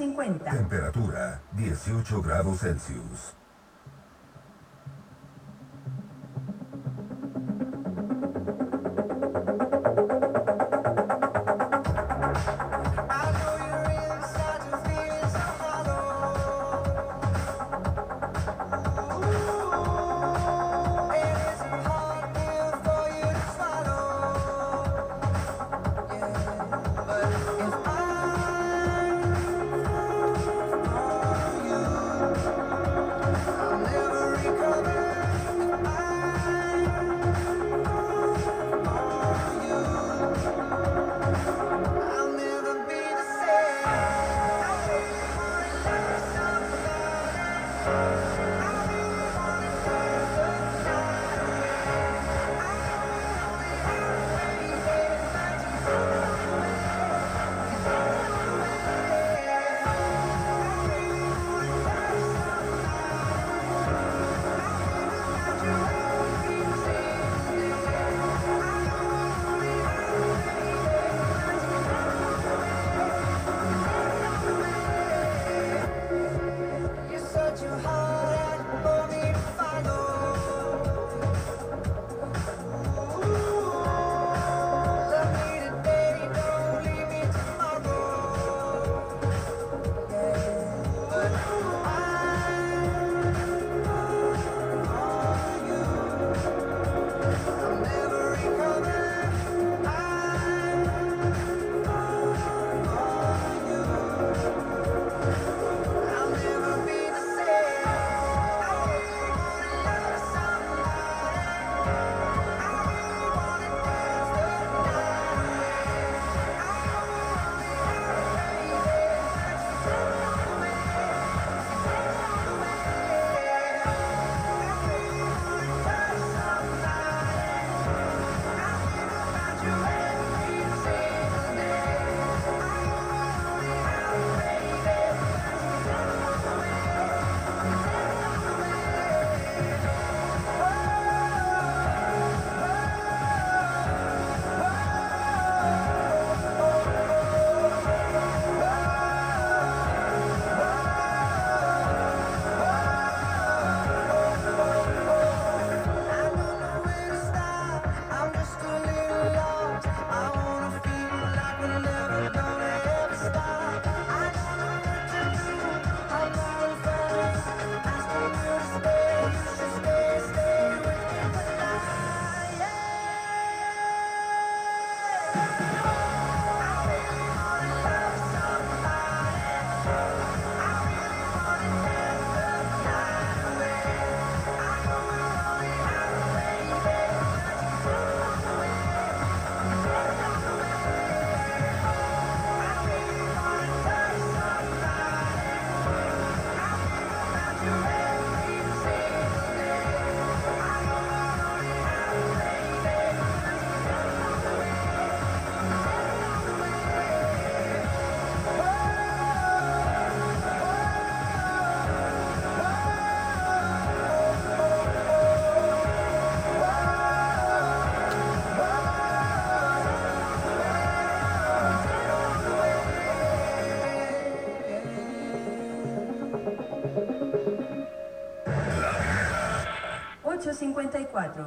850. Temperatura 18 grados Celsius.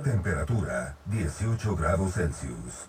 Temperatura 18 grados Celsius.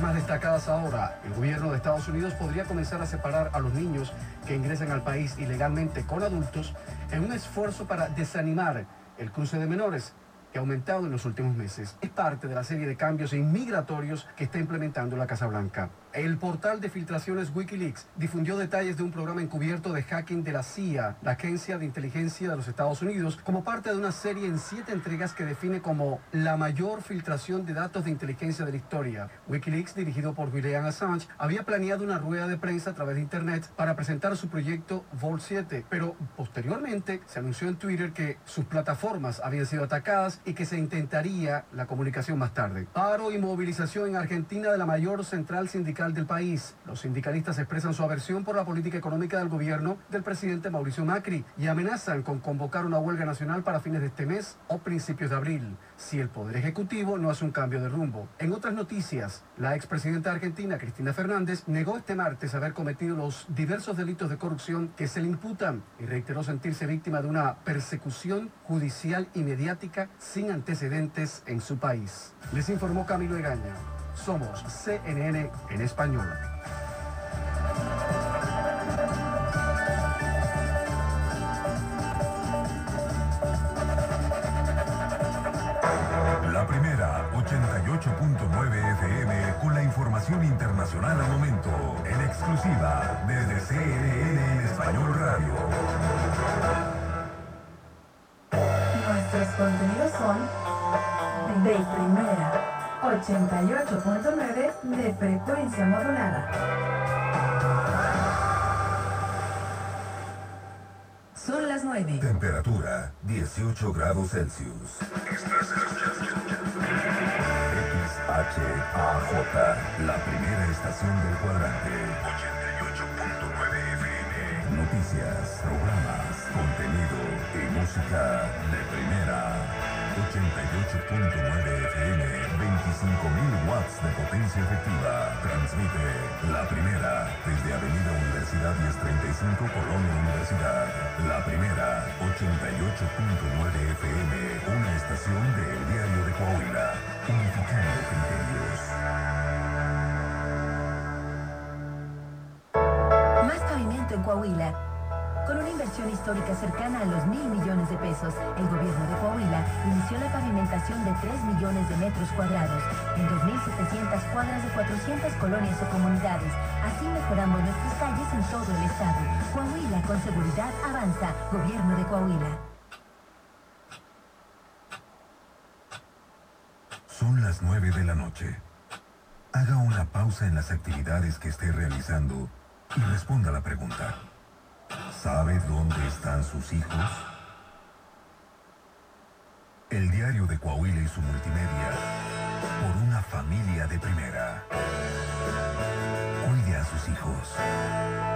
Más destacadas ahora. El gobierno de Estados Unidos podría comenzar a separar a los niños que ingresan al país ilegalmente con adultos en un esfuerzo para desanimar el cruce de menores que ha aumentado en los últimos meses. Es parte de la serie de cambios inmigratorios que está implementando la Casa Blanca. El portal de filtraciones Wikileaks difundió detalles de un programa encubierto de hacking de la CIA, la Agencia de Inteligencia de los Estados Unidos, como parte de una serie en siete entregas que define como la mayor filtración de datos de inteligencia de la historia. Wikileaks, dirigido por Julian Assange, había planeado una rueda de prensa a través de Internet para presentar su proyecto Vol 7, pero posteriormente se anunció en Twitter que sus plataformas habían sido atacadas y que se intentaría la comunicación más tarde. Paro y movilización en Argentina de la mayor central sindical del país. Los sindicalistas expresan su aversión por la política económica del gobierno del presidente Mauricio Macri y amenazan con convocar una huelga nacional para fines de este mes o principios de abril, si el Poder Ejecutivo no hace un cambio de rumbo. En otras noticias, la expresidenta argentina Cristina Fernández negó este martes haber cometido los diversos delitos de corrupción que se le imputan y reiteró sentirse víctima de una persecución judicial y mediática sin antecedentes en su país. Les informó Camilo Egaña. Somos CNN en español. La primera, 88.9 FM, con la información internacional al momento, en exclusiva desde CNN en Español Radio. Nuestros contenidos son de primera, 88.9 de frecuencia modulada. Son las 9. Temperatura 18 grados Celsius. XHAJ, la primera estación del cuadrante. 88.9 FM. Noticias, programas, contenido y música. 88.9 FM, 25.000 watts de potencia efectiva. Transmite la primera desde Avenida Universidad 1035 Colonia Universidad. La primera, 88.9 FM, una estación del Diario de Coahuila, unificando criterios. Más pavimento en Coahuila. Con una inversión histórica cercana a los mil millones de pesos, el gobierno de Coahuila inició la pavimentación de 3 millones de metros cuadrados en 2.700 cuadras de 400 colonias o comunidades. Así mejoramos nuestras calles en todo el estado. Coahuila con seguridad avanza. Gobierno de Coahuila. Son las 9 de la noche. Haga una pausa en las actividades que esté realizando y responda la pregunta. ¿Sabe dónde están sus hijos? El diario de Coahuila y su multimedia por una familia de primera. Cuide a sus hijos.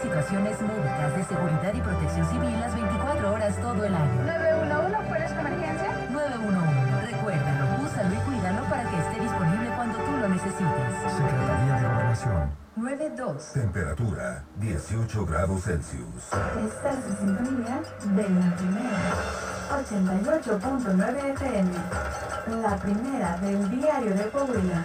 Situaciones médicas de seguridad y protección civil las 24 horas todo el año. 911, ¿cuál es tu emergencia? 911, recuérdalo, úsalo y cuídalo para que esté disponible cuando tú lo necesites. Secretaría de Gobernación. 92. Temperatura 18 grados Celsius. Estás en sintonía de la primera. 88.9 FM. La primera del diario de Coahuila.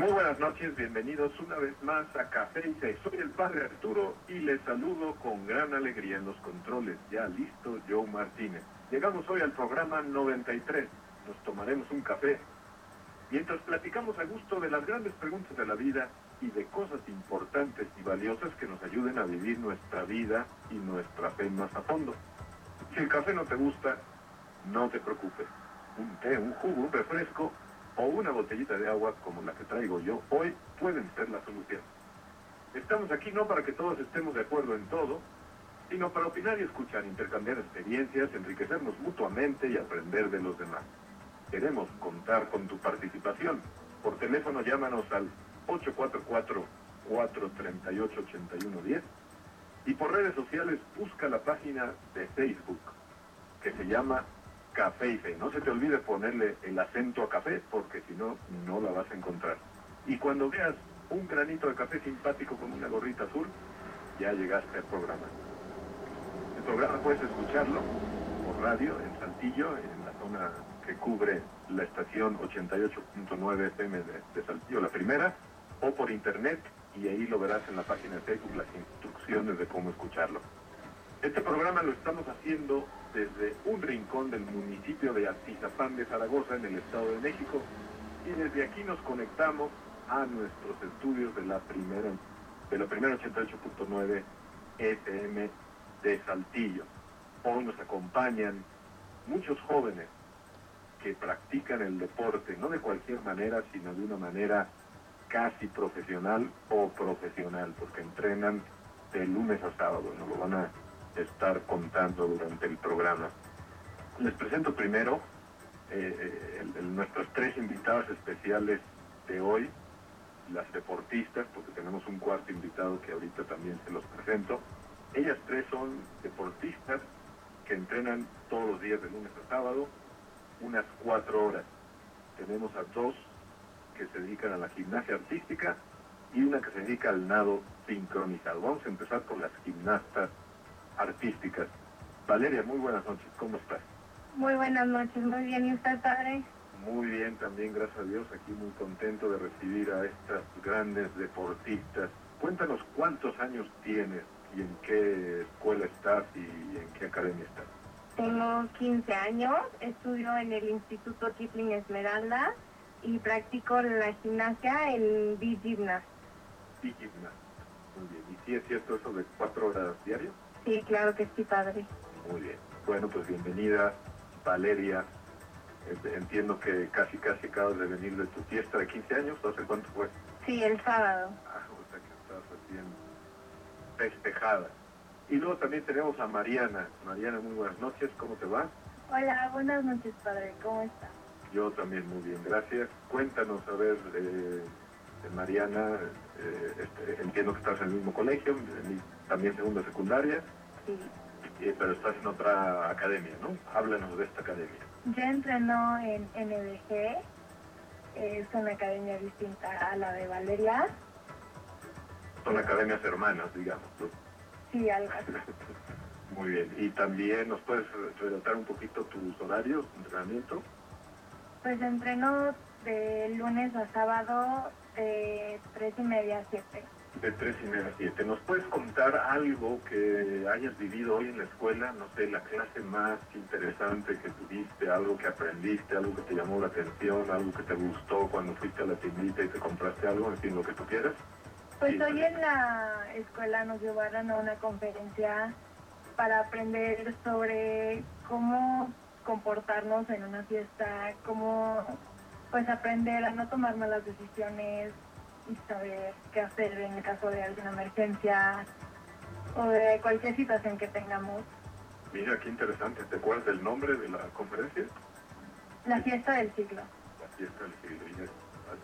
Muy buenas noches, bienvenidos una vez más a Café y. Soy el padre Arturo y les saludo con gran alegría en los controles. Ya listo, Joe Martínez. Llegamos hoy al programa 93, nos tomaremos un café mientras platicamos a gusto de las grandes preguntas de la vida y de cosas importantes y valiosas que nos ayuden a vivir nuestra vida y nuestra fe más a fondo. Si el café no te gusta, no te preocupes. Un té, un jugo, un refresco o una botellita de agua como la que traigo yo hoy pueden ser la solución. Estamos aquí no para que todos estemos de acuerdo en todo, sino para opinar y escuchar, intercambiar experiencias, enriquecernos mutuamente y aprender de los demás. Queremos contar con tu participación. Por teléfono llámanos al 844-438-8110 y por redes sociales busca la página de Facebook que se llama Café y Fe. No se te olvide ponerle el acento a café porque si no, no la vas a encontrar. Y cuando veas un granito de café simpático con una gorrita azul, ya llegaste al programa. El programa puedes escucharlo por radio en Saltillo, en la zona que cubre la estación 88.9 FM de, de Saltillo, la primera, o por internet y ahí lo verás en la página de Facebook las instrucciones de cómo escucharlo. Este programa lo estamos haciendo desde un rincón del municipio de Atizapán de Zaragoza, en el Estado de México, y desde aquí nos conectamos a nuestros estudios de la primera, de la primera 88.9 FM de Saltillo. Hoy nos acompañan muchos jóvenes que practican el deporte, no de cualquier manera, sino de una manera casi profesional o profesional, porque entrenan de lunes a sábado, nos lo van a estar contando durante el programa. Les presento primero eh, el- nuestros tres invitados especiales de hoy, las deportistas, porque tenemos un cuarto invitado que ahorita también se los presento. Ellas tres son deportistas que entrenan todos los días de lunes a sábado, unas cuatro horas. Tenemos a dos que se dedican a la gimnasia artística y una que se dedica al nado sincronizado. Vamos a empezar por las gimnastas artísticas. Valeria, muy buenas noches, ¿cómo estás? Muy buenas noches, muy bien. ¿Y usted, padre? Muy bien, también gracias a Dios, aquí muy contento de recibir a estas grandes deportistas. Cuéntanos cuántos años tienes y en qué escuela estás y en qué academia estás. Tengo 15 años, estudio en el Instituto Kipling Esmeralda y practico la gimnasia en B-Gymnast. Y gimnasia. Muy bien. ¿Y si es cierto eso de cuatro horas diarias? Sí, claro que sí, padre. Muy bien. Bueno, pues bienvenida, Valeria. Entiendo que casi casi acabas de venir de tu fiesta de 15 años. ¿Hace cuánto fue? Sí, el sábado. Ah, o sea que estás. Y luego también tenemos a Mariana. Mariana, muy buenas noches. ¿Cómo te va? Hola, buenas noches, padre. ¿Cómo está? Yo también muy bien, gracias. Cuéntanos, a ver, eh, Mariana, eh, este, entiendo que estás en el mismo colegio, en también segunda secundaria, Sí. eh, pero estás en otra academia, ¿no? Háblanos de esta academia. Yo entreno en NBG. Es una academia distinta a la de Valeria. Son academias hermanas, digamos. ¿no? Sí, algo así. Muy bien. Y también nos puedes relatar un poquito tus horarios de entrenamiento. Pues entreno de lunes a sábado de tres y media a siete. De 3 y media a 7. ¿Nos puedes contar algo que hayas vivido hoy en la escuela? No sé, la clase más interesante que tuviste, algo que aprendiste, algo que te llamó la atención, algo que te gustó cuando fuiste a la tiendita y te compraste algo, en fin, lo que tú quieras. Pues Sí. hoy en la escuela nos llevaron a una conferencia para aprender sobre cómo comportarnos en una fiesta, cómo pues aprender a no tomar malas decisiones y saber qué hacer en el caso de alguna emergencia o de cualquier situación que tengamos. Mira, qué interesante. ¿Te acuerdas del nombre de la conferencia? La fiesta del siglo. La fiesta del siglo. Y es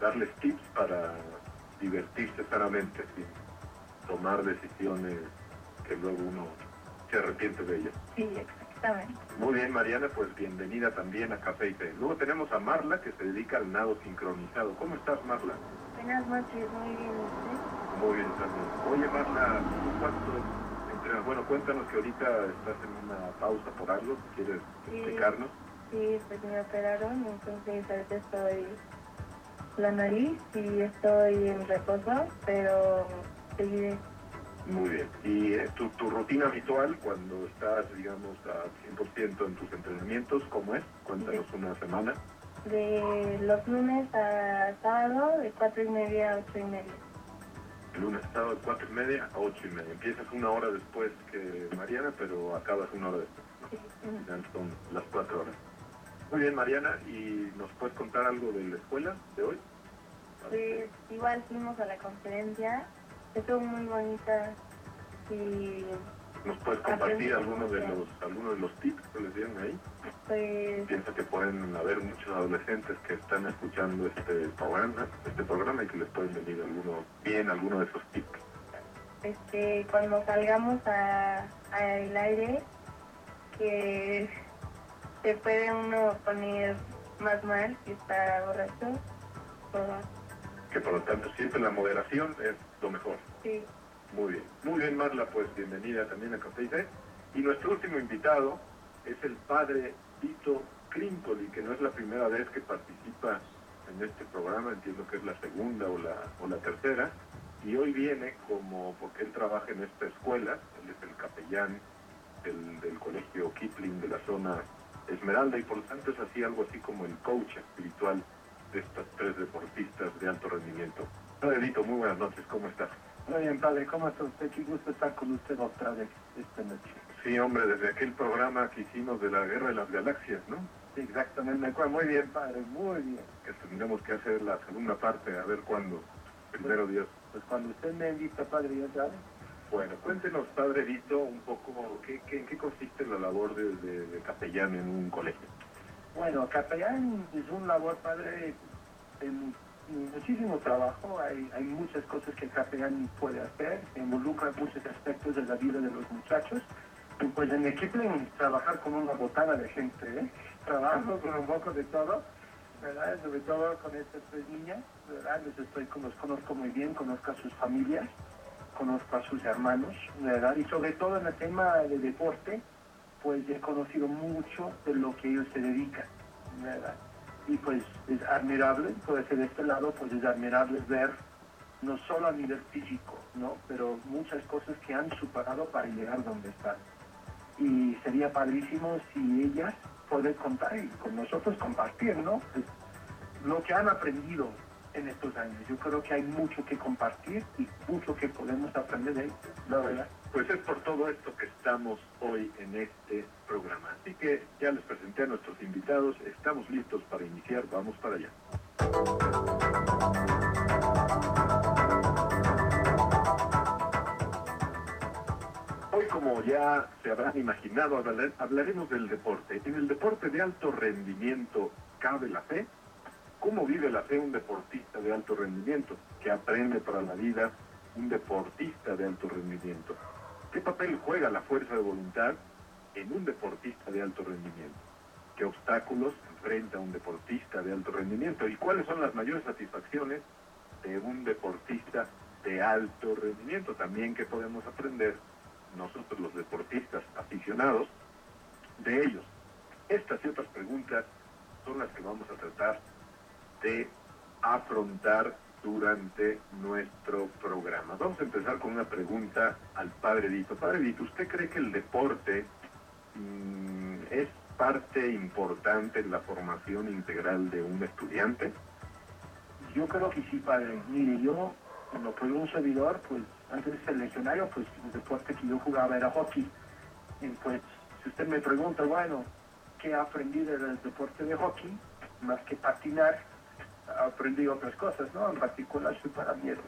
darles tips para divertirse sanamente, sin tomar decisiones que luego uno se arrepiente de ellas. Sí, exactamente. Muy bien, Mariana, pues bienvenida también a Café y Té. Luego tenemos a Marla, que se dedica al nado sincronizado. ¿Cómo estás, Marla? Buenas noches, muy bien. ¿usted? Muy bien, también. Oye, Marla, ¿tú cuánto entrenas? Bueno, cuéntanos que ahorita estás en una pausa por algo, si quieres Sí. explicarnos. Sí, pues me operaron, entonces ahorita estoy la nariz y estoy en reposo, pero seguiré. Muy bien. ¿Y eh, tu, tu rutina habitual cuando estás, digamos, a 100% en tus entrenamientos, cómo es? Cuéntanos una semana. De los lunes a sábado de cuatro y media a ocho y media. Lunes a sábado de cuatro y media a ocho y media. Empiezas una hora después que Mariana, pero acabas una hora después. ¿no? Sí. Son las cuatro horas. Muy bien, Mariana, ¿y nos puedes contar algo de la escuela de hoy? Pues igual fuimos a la conferencia, estuvo muy bonita y ¿Nos puedes compartir algunos de los algunos de los tips que les dieron ahí? pues Pienso que pueden haber muchos adolescentes que están escuchando este programa, este programa y que les pueden venir alguno, bien alguno de esos tips. este cuando salgamos a, a aire que se puede uno poner más mal si está borracho Que por lo tanto siempre la moderación es lo mejor. sí Muy bien. Muy bien, Marla, pues bienvenida también a Café y Té. Y nuestro último invitado es el padre Tito Crimpoli, que no es la primera vez que participa en este programa, entiendo que es la segunda o la, o la tercera, y hoy viene como, porque él trabaja en esta escuela, él es el capellán del, del colegio Kipling de la zona Esmeralda, y por lo tanto es así algo así como el coach espiritual de estas tres deportistas de alto rendimiento. Padre Tito, muy buenas noches, ¿cómo estás? Muy bien, padre, ¿cómo está usted? Qué gusto estar con usted otra vez esta noche. Sí, hombre, desde aquel programa que hicimos de la Guerra de las Galaxias, ¿no? Sí, exactamente, me acuerdo. Muy bien, padre, muy bien. Que tendremos que hacer la segunda parte, a ver cuándo. Primero Dios. Pues cuando usted me invita, padre, ya sabe. Bueno, cuéntenos, Padre Vito, un poco ¿qué, qué, en qué consiste la labor de, de- de capellán en un colegio. Bueno, capellán es un labor, padre, mu- muchísimo trabajo. Hay, hay muchas cosas que el capellán puede hacer. Involucra muchos aspectos de la vida de los muchachos. Y pues en Equipling trabajar con una botada de gente, ¿eh? Trabajo con un poco de todo, ¿verdad? Sobre todo con estas tres niñas, ¿verdad? Les estoy, los conozco muy bien, conozco a sus familias, conozco a sus hermanos, ¿verdad? Y sobre todo en el tema de deporte, pues he conocido mucho de lo que ellos se dedican, ¿verdad? Y pues es admirable, puede ser de este lado, pues es admirable ver no solo a nivel físico, ¿no? Pero muchas cosas que han superado para llegar donde están. Y sería padrísimo si ellas poder contar y con nosotros compartir, ¿no? Pues, lo que han aprendido en estos años. Yo creo que hay mucho que compartir y mucho que podemos aprender de ellos, la verdad. Pues es por todo esto que estamos hoy en este programa. Así que ya les presenté a nuestros invitados, estamos listos para iniciar, vamos para allá. Hoy, como ya se habrán imaginado, hablar- hablaremos del deporte. En el deporte de alto rendimiento, ¿cabe la fe? ¿Cómo vive la fe un deportista de alto rendimiento? ¿Qué aprende para la vida un deportista de alto rendimiento? ¿Qué papel juega la fuerza de voluntad en un deportista de alto rendimiento? ¿Qué obstáculos enfrenta un deportista de alto rendimiento? ¿Y cuáles son las mayores satisfacciones de un deportista de alto rendimiento? También que podemos aprender nosotros los deportistas aficionados de ellos. Estas y otras preguntas son las que vamos a tratar de afrontar durante nuestro programa. Vamos a empezar con una pregunta al Padre Dito. Padre Dito, ¿usted cree que el deporte mm, es parte importante en la formación integral de un estudiante? Yo creo que sí, padre. Mire, yo, cuando fui un servidor, pues antes de ser legionario, pues el deporte que yo jugaba era hockey. Y pues, si usted me pregunta, bueno, ¿qué aprendí del deporte de hockey? Más que patinar, aprendí otras cosas, ¿no? En particular superar miedos,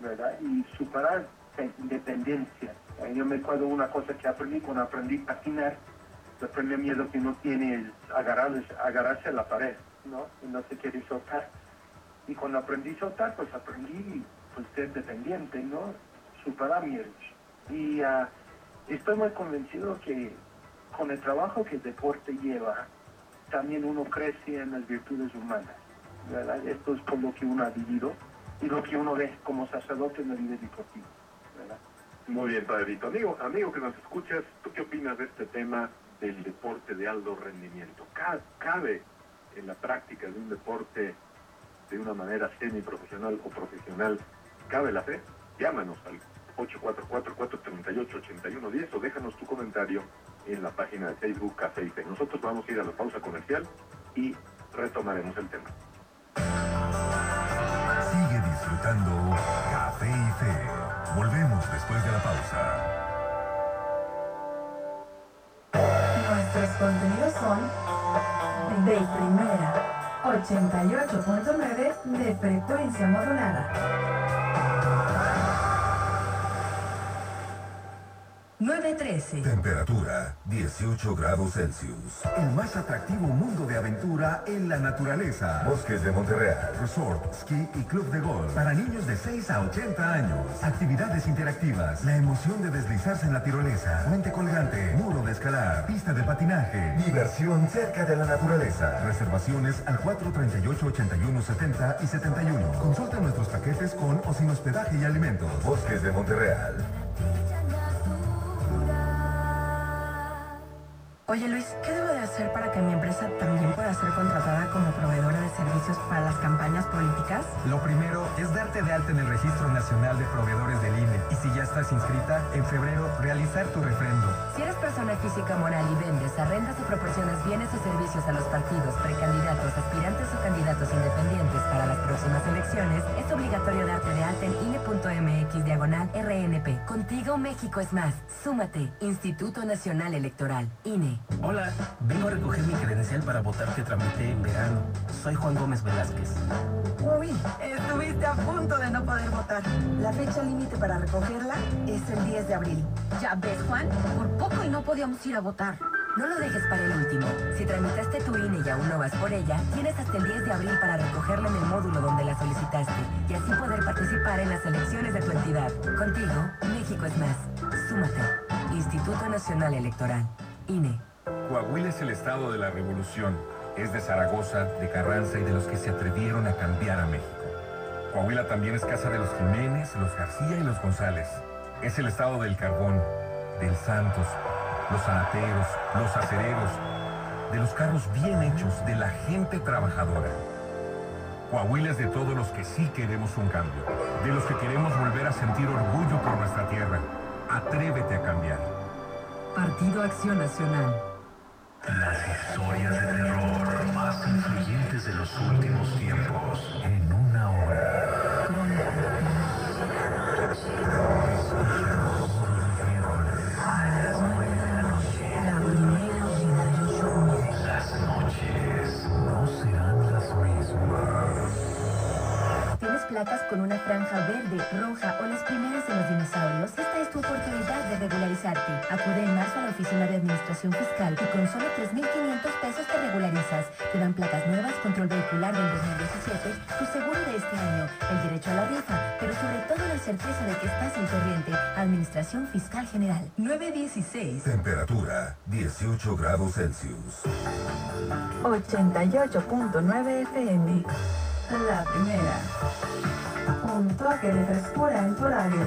¿verdad? Y superar de- independencia. Yo me acuerdo una cosa que aprendí cuando aprendí a patinar, el primer miedo que uno tiene es agarrar, agarrarse a la pared, ¿no? Y no se quiere soltar. Y cuando aprendí a soltar, pues aprendí pues, ser dependiente, ¿no? Superar miedos. Y ah, estoy muy convencido que con el trabajo que el deporte lleva, también uno crece en las virtudes humanas, Esto es por lo que uno ha vivido y lo que uno ve como sacerdote en la vida deportiva. Muy bien, Padrito. Amigo, amigo que nos escuchas, ¿tú qué opinas de este tema del deporte de alto rendimiento? Ca- ¿Cabe en la práctica de un deporte de una manera semiprofesional o profesional, cabe la fe? Llámanos al 844-438-8110 o déjanos tu comentario en la página de Facebook Café y Fe. Nosotros vamos a ir a la pausa comercial y retomaremos el tema. Sigue disfrutando Café y Fe. Volvemos después de la pausa. Nuestros contenidos son de primera, 88.9 de frecuencia modulada. 913. Temperatura 18 grados Celsius. El más atractivo mundo de aventura en la naturaleza. Bosques de Monterreal. Resort, ski y club de golf. Para niños de 6 a 80 años. Actividades interactivas. La emoción de deslizarse en la tirolesa. Puente colgante. Muro de escalar. Pista de patinaje. Diversión cerca de la naturaleza. Reservaciones al 438-8170 y 71. Consulta nuestros paquetes con o sin hospedaje y alimentos. Bosques de Monterreal. Oye Luis, ¿qué debo de hacer para que mi empresa también pueda ser contratada como proveedora de servicios para las campañas políticas? Lo primero es darte de alta en el Registro Nacional de Proveedores del INE y si ya estás inscrita, en febrero realizar tu refrendo. Si eres persona física moral y vendes, arrendas o proporcionas bienes o servicios a los partidos, precandidatos, aspirantes o candidatos independientes para las próximas elecciones, es obligatorio darte de alta en INE.mx diagonal RNP. Contigo México es más. Súmate. Instituto Nacional Electoral. INE. Hola, vengo a recoger mi credencial para votar que tramité en verano. Soy Juan Gómez Velázquez. Uy, estuviste a punto de no poder votar. La fecha límite para recogerla es el 10 de abril. Ya ves, Juan, por poco y no podíamos ir a votar. No lo dejes para el último. Si tramitaste tu INE y aún no vas por ella, tienes hasta el 10 de abril para recogerla en el módulo donde la solicitaste y así poder participar en las elecciones de tu entidad. Contigo, México es más. Súmate. Instituto Nacional Electoral. INE. Coahuila es el estado de la revolución. Es de Zaragoza, de Carranza y de los que se atrevieron a cambiar a México. Coahuila también es casa de los Jiménez, los García y los González. Es el estado del carbón, del Santos, los sanateros, los acereros, de los carros bien hechos, de la gente trabajadora. Coahuila es de todos los que sí queremos un cambio, de los que queremos volver a sentir orgullo por nuestra tierra. Atrévete a cambiar. Partido Acción Nacional. Las historias de terror más influyentes de los últimos tiempos en una hora. Placas con una franja verde, roja o las primeras de los dinosaurios? Esta es tu oportunidad de regularizarte. Acude en marzo a la Oficina de Administración Fiscal y con solo 3.500 pesos te regularizas. Te dan placas nuevas, control vehicular del 2017, tu seguro de este año, el derecho a la rifa, pero sobre todo la certeza de que estás en corriente. Administración Fiscal General. 916. Temperatura 18 grados Celsius. 88.9 FM. La primera. Un toque de frescura en tu horario.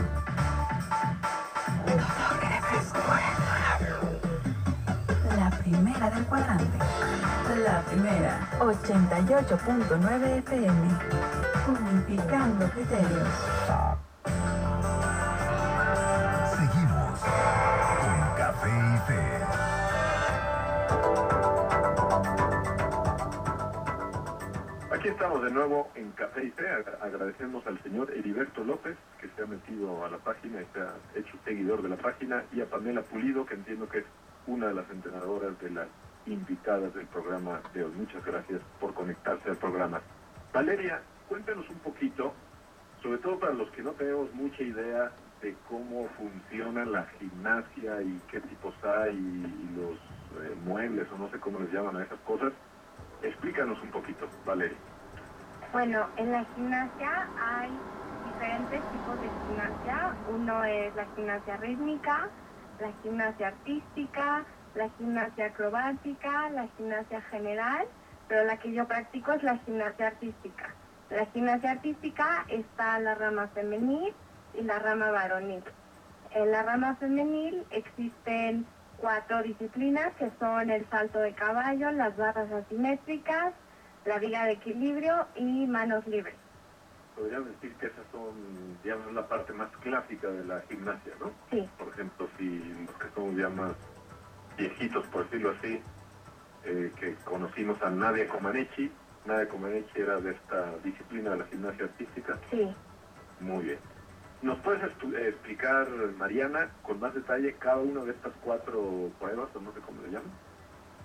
Un toque de frescura en tu horario. La primera del cuadrante. La primera. 88.9 FM. Unificando criterios. Seguimos con Café y Fe. Aquí estamos de nuevo en Café y. Agra- Agradecemos al señor Heriberto López, que se ha metido a la página y se ha hecho seguidor de la página, y a Pamela Pulido, que entiendo que es una de las entrenadoras de las invitadas del programa de hoy. Muchas gracias por conectarse al programa. Valeria, cuéntanos un poquito, sobre todo para los que no tenemos mucha idea de cómo funciona la gimnasia y qué tipos hay y los eh, muebles o no sé cómo les llaman a esas cosas. Explícanos un poquito, Valeria. Bueno, en la gimnasia hay diferentes tipos de gimnasia. Uno es la gimnasia rítmica, la gimnasia artística, la gimnasia acrobática, la gimnasia general, pero la que yo practico es la gimnasia artística. La gimnasia artística está la rama femenil y la rama varonil. En la rama femenil existen cuatro disciplinas que son el salto de caballo, las barras asimétricas, la viga de equilibrio y manos libres. Podríamos decir que esas son, digamos, la parte más clásica de la gimnasia, ¿no? Sí. Por ejemplo, si los que somos ya más viejitos, por decirlo así, eh, que conocimos a Nadia Comaneci. Nadia Comaneci era de esta disciplina de la gimnasia artística. Sí. Muy bien. ¿Nos puedes explicar, Mariana, con más detalle cada una de estas cuatro pruebas, o no sé cómo le llaman?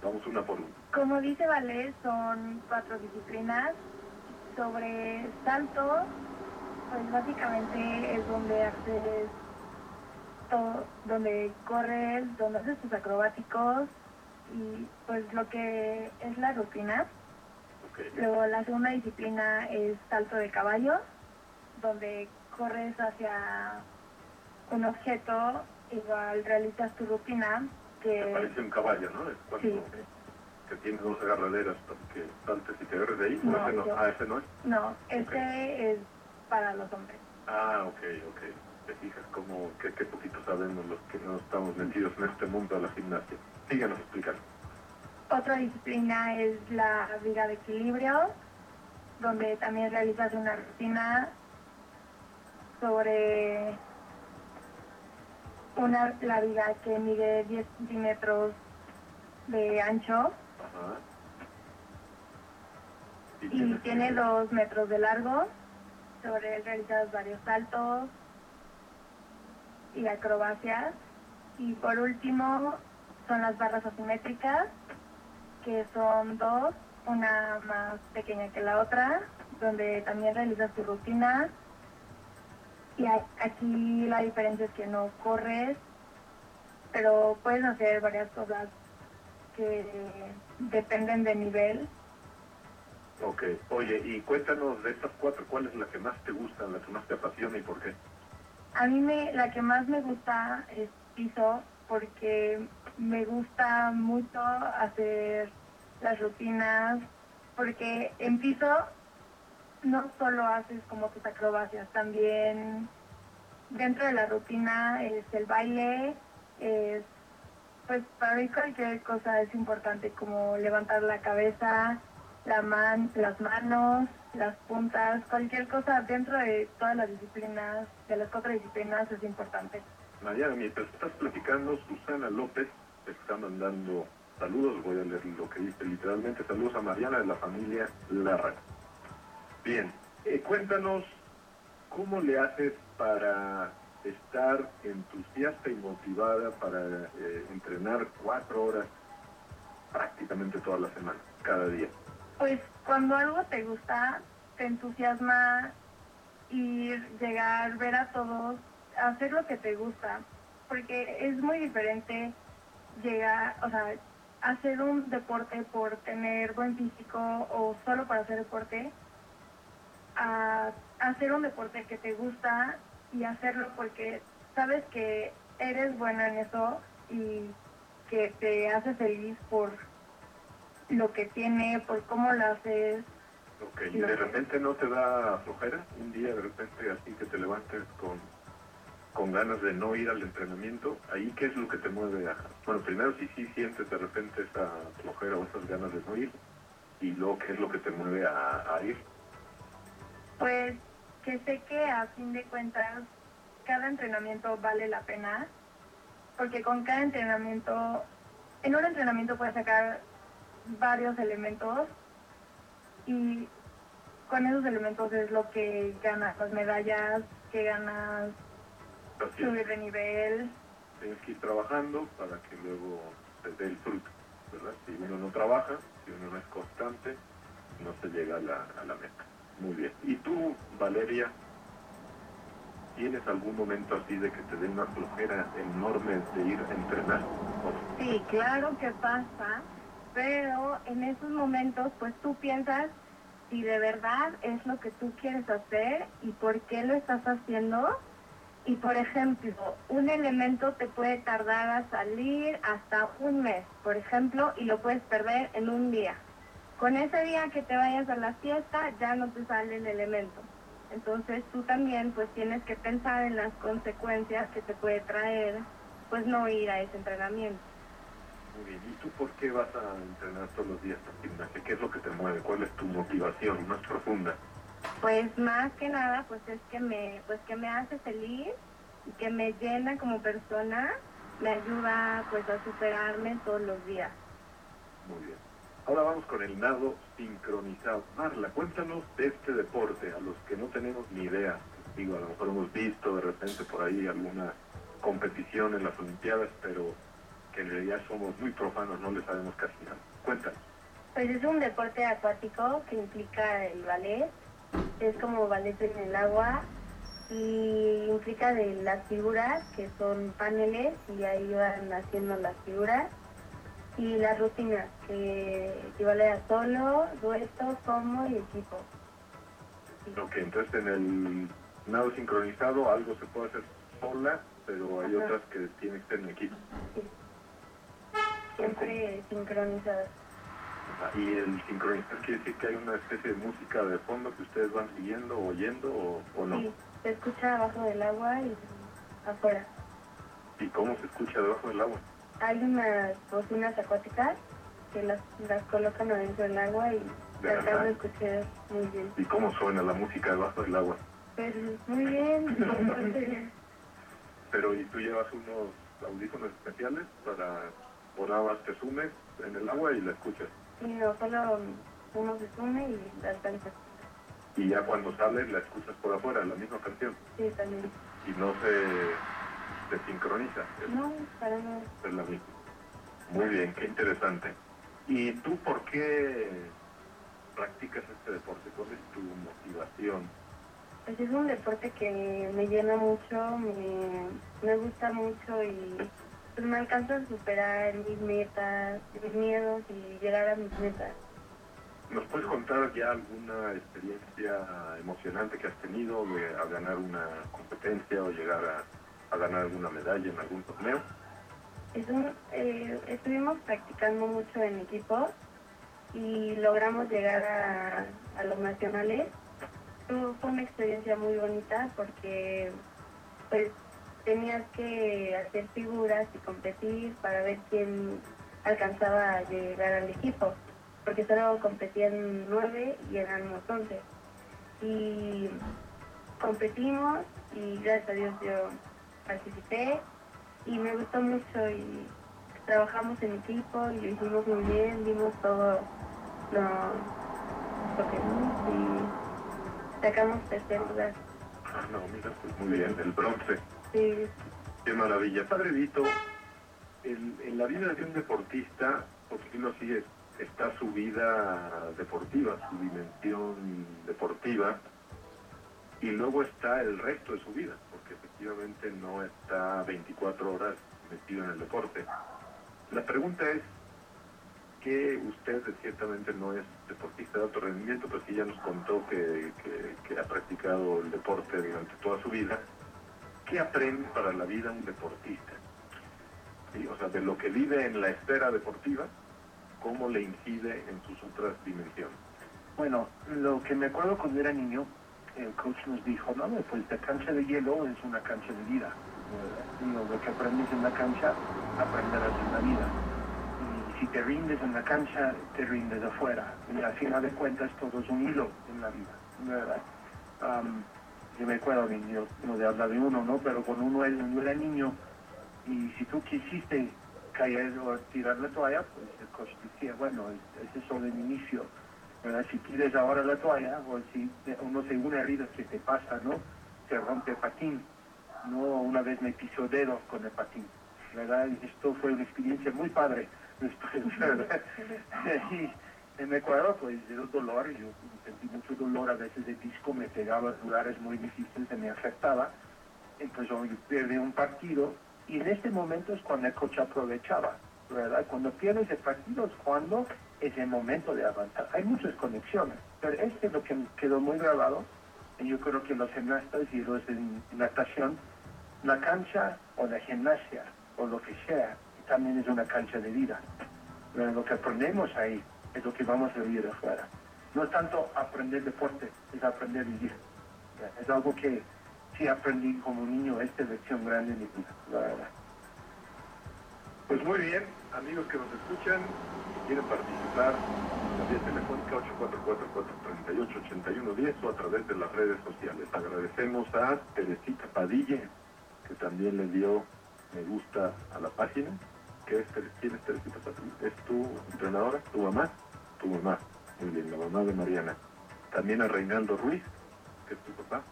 Vamos una por una. Como dice Vale, son cuatro disciplinas. Sobre salto, pues básicamente es donde haces todo, donde corres, donde haces tus acrobáticos y pues lo que es la rutina. Luego la segunda disciplina es salto de caballo, donde corres hacia un objeto, igual realizas tu rutina, Que que parece un caballo, ¿no? Es cuando Sí. que tiene dos agarraderas para que saltes y te agarres de ahí. ¿O No, ese no? yo- Ah, ese no es. no, este es para los hombres. Ah, ok, ok. Te fijas como que, que poquito sabemos los que no estamos metidos en este mundo de la gimnasia. Síganos explicando. Otra disciplina es la viga de equilibrio, donde también realizas una rutina sobre una, la viga que mide 10 centímetros de ancho Ajá. y tiene que- 2 metros de largo. Sobre él realizas varios saltos y acrobacias. Y por último son las barras asimétricas, que son dos, una más pequeña que la otra, donde también realizas tu rutina. Y aquí la diferencia es que no corres, pero puedes hacer varias cosas que dependen del nivel. Ok. Oye, y cuéntanos de estas cuatro, ¿cuál es la que más te gusta, la que más te apasiona y por qué? A mí me, la que más me gusta es piso porque me gusta mucho hacer las rutinas porque en piso no solo haces como tus acrobacias, también dentro de la rutina es el baile, es pues para mí cualquier cosa es importante como levantar la cabeza, la man, las manos, las puntas, cualquier cosa dentro de todas las disciplinas, de las cuatro disciplinas es importante. Mariana, mientras estás platicando, Susana López te está mandando saludos, voy a leer lo que dice literalmente, saludos a Mariana de la familia Larra. Bien, eh, cuéntanos cómo le haces para estar entusiasta y motivada para eh, entrenar cuatro horas prácticamente toda la semana, cada día. Pues cuando algo te gusta, te entusiasma ir, llegar, ver a todos, hacer lo que te gusta, porque es muy diferente llegar, o sea, hacer un deporte por tener buen físico o solo para hacer deporte, a hacer un deporte que te gusta y hacerlo porque sabes que eres bueno en eso y que te hace feliz por lo que tiene, por cómo lo haces. Ok, y de repente no te da flojera, un día de repente así que te levantes con, con ganas de no ir al entrenamiento, ahí qué es lo que te mueve a... Bueno, primero si sí sientes de repente esa flojera o esas ganas de no ir, y luego qué es lo que te mueve a ir. Pues que sé que a fin de cuentas cada entrenamiento vale la pena, porque con cada entrenamiento, en un entrenamiento puedes sacar varios elementos y con esos elementos es lo que ganas las medallas, que ganas Así es. subir de nivel. Tienes que ir trabajando para que luego se dé el fruto, ¿verdad? Si uno no trabaja, si uno no es constante, no se llega a la, a la meta. Muy bien. ¿Y tú, Valeria, tienes algún momento así de que te dé una flojera enorme de ir a entrenar? ¿O Sí, claro que pasa, pero en esos momentos pues tú piensas si de verdad es lo que tú quieres hacer y por qué lo estás haciendo. Y por ejemplo, un elemento te puede tardar a salir hasta un mes, por ejemplo, y lo puedes perder en un día. Con ese día que te vayas a la fiesta ya no te sale el elemento. Entonces tú también pues tienes que pensar en las consecuencias que te puede traer pues no ir a ese entrenamiento. Muy bien. ¿Y tú por qué vas a entrenar todos los días a gimnasia? ¿Qué es lo que te mueve? ¿Cuál es tu motivación más profunda? Pues más que nada, pues es que me, pues que me hace feliz y que me llena como persona, me ayuda pues a superarme todos los días. Muy bien. Ahora vamos con el nado sincronizado. Marla, cuéntanos de este deporte, a los que no tenemos ni idea. Digo, a lo mejor hemos visto de repente por ahí alguna competición en las Olimpiadas, pero que en realidad somos muy profanos, no le sabemos casi nada. Cuéntanos. Pues es un deporte acuático que implica el ballet. Es como ballet en el agua y implica de las figuras que son paneles y ahí van haciendo las figuras y las rutinas que equivale a solo, dueto, como y equipo. Ok, entonces en el nado sincronizado algo se puede hacer sola, pero hay Ajá. otras que tienen que estar en equipo. Siempre sincronizadas. Ah, Y el sincronizar quiere decir que hay una especie de música de fondo que ustedes van siguiendo, oyendo o, o no. Sí, se escucha abajo del agua y afuera. ¿Y cómo se escucha debajo del agua? Hay unas bocinas acuáticas que las, las colocan adentro del agua y De verdad. escuchar muy bien. ¿Y cómo suena la música debajo del agua? Pues muy bien, Pero ¿y tú llevas unos audífonos especiales para, nada más te sumes en el agua y la escuchas? Y no, solo uno se sume y la alcanza. Y ya cuando sales la escuchas por afuera, la misma canción, Sí, también. y no se, se sincroniza. No, para nada. es la misma. Muy bien, qué interesante. ¿Y tú por qué practicas este deporte? ¿Cuál es tu motivación? Pues es un deporte que me llena mucho, me, me gusta mucho y pues me alcanza a superar mis metas, mis miedos y llegar a mis metas. ¿Nos puedes contar ya alguna experiencia emocionante que has tenido de a ganar una competencia o llegar a, ganar alguna medalla en algún torneo? Es un- eh, estuvimos practicando mucho en equipo y logramos llegar a, a los nacionales. Fue una experiencia muy bonita porque pues tenías que hacer figuras y competir para ver quién alcanzaba a llegar al equipo, porque solo competían nueve y éramos once. Y competimos y gracias a Dios yo participé y me gustó mucho y trabajamos en equipo y lo hicimos muy bien, dimos todo lo, lo que y sacamos tercer lugar. Ah, no, mira, pues muy bien, el bronce. Sí, Qué maravilla. Padre Vito, en, en la vida de un deportista, por decirlo así, es- está su vida deportiva, su dimensión deportiva, y luego está el resto de su vida, porque efectivamente no está 24 horas metido en el deporte. La pregunta es que usted ciertamente no es deportista de alto rendimiento, pero sí ya nos contó que, ha practicado el deporte durante toda su vida. ¿Qué aprende para la vida un deportista? O sea, de lo que vive en la esfera deportiva, ¿cómo le incide en sus otras dimensiones? Bueno, lo que me acuerdo cuando era niño, el coach nos dijo, no, pues la cancha de hielo es una cancha de vida. Digo, lo que aprendes en la cancha, aprenderás en la vida. Y si te rindes en la cancha, te rindes afuera. Y al final de cuentas, todo es un hilo en la vida, ¿verdad? Yo me acuerdo, yo no de hablar de uno, ¿no? Pero cuando uno era, uno era niño y si tú quisiste caer o tirar la toalla, pues el coach decía, bueno, es- ese es solo el inicio. ¿Verdad? Si tires ahora la toalla, o si uno se une herida que te pasa, ¿no? Se rompe el patín. No, una vez me pisó dedo con el patín, ¿verdad? Y esto fue una experiencia muy padre después, ¿verdad? Y, me acuerdo, pues, del dolor, yo sentí mucho dolor, a veces el disco me pegaba en lugares muy difíciles, se me afectaba. Entonces yo perdí un partido, y en este momento es cuando el coach aprovechaba, ¿verdad? Cuando pierdes el partido es cuando es el momento de avanzar. Hay muchas conexiones, pero este es lo que quedó muy grabado, y yo creo que los gimnastas y los de natación, la cancha o la gimnasia o lo que sea, también es una cancha de vida. Lo que aprendemos ahí es lo que vamos a vivir afuera. No es tanto aprender deporte, es aprender a vivir. Es algo que sí aprendí como niño, esta lección grande en mi vida, la verdad. Pues muy bien, amigos que nos escuchan, quieren participar la vía telefónica 844-438-8110 o a través de las redes sociales. Agradecemos a Teresita Padilla, que también le dio me gusta a la página. ¿Qué es, ¿Quién es Teresita Padilla? ¿Es tu entrenadora, tu mamá? tu mamá. Muy bien, la mamá de Mariana. También a Reinaldo Ruiz, que es tu papá.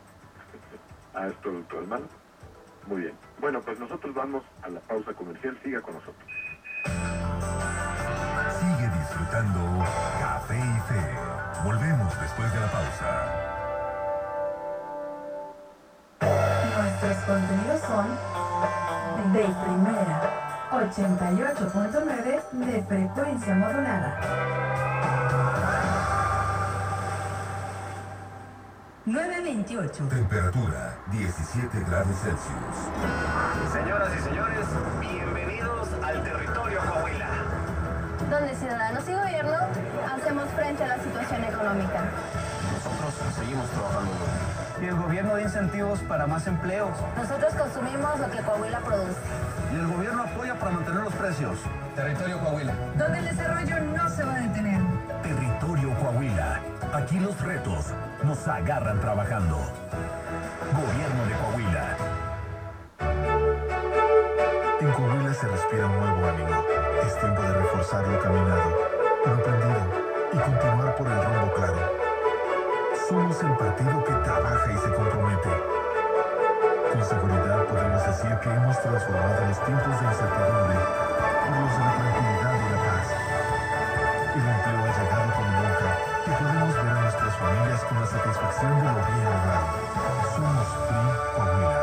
Ah, es tu, tu hermano. Muy bien. Bueno, pues nosotros vamos a la pausa comercial. Siga con nosotros. Disfrutando Café y Fe. Volvemos después de la pausa. Nuestros contenidos son de primera, 88.9 de frecuencia modulada. 928. Temperatura 17 grados Celsius. Señoras y señores, bienvenidos al territorio Coahuila. Donde ciudadanos y gobierno hacemos frente a la situación económica. Nosotros seguimos trabajando. Y el gobierno da incentivos para más empleos. Nosotros consumimos lo que Coahuila produce. Y el gobierno apoya para mantener los precios. Territorio Coahuila. Donde el desarrollo no se va a detener. Territorio Coahuila. Aquí los retos nos agarran trabajando. Gobierno de Coahuila. Se respira un nuevo ánimo. Es tiempo de reforzar lo caminado, lo aprendido y continuar por el rumbo claro. Somos el partido que trabaja y se compromete. Con seguridad podemos decir que hemos transformado los tiempos de incertidumbre por los de la tranquilidad y la paz. El empleo ha llegado como nunca y podemos ver a nuestras familias con la satisfacción de lo bien logrado. Somos PRI Coahuila.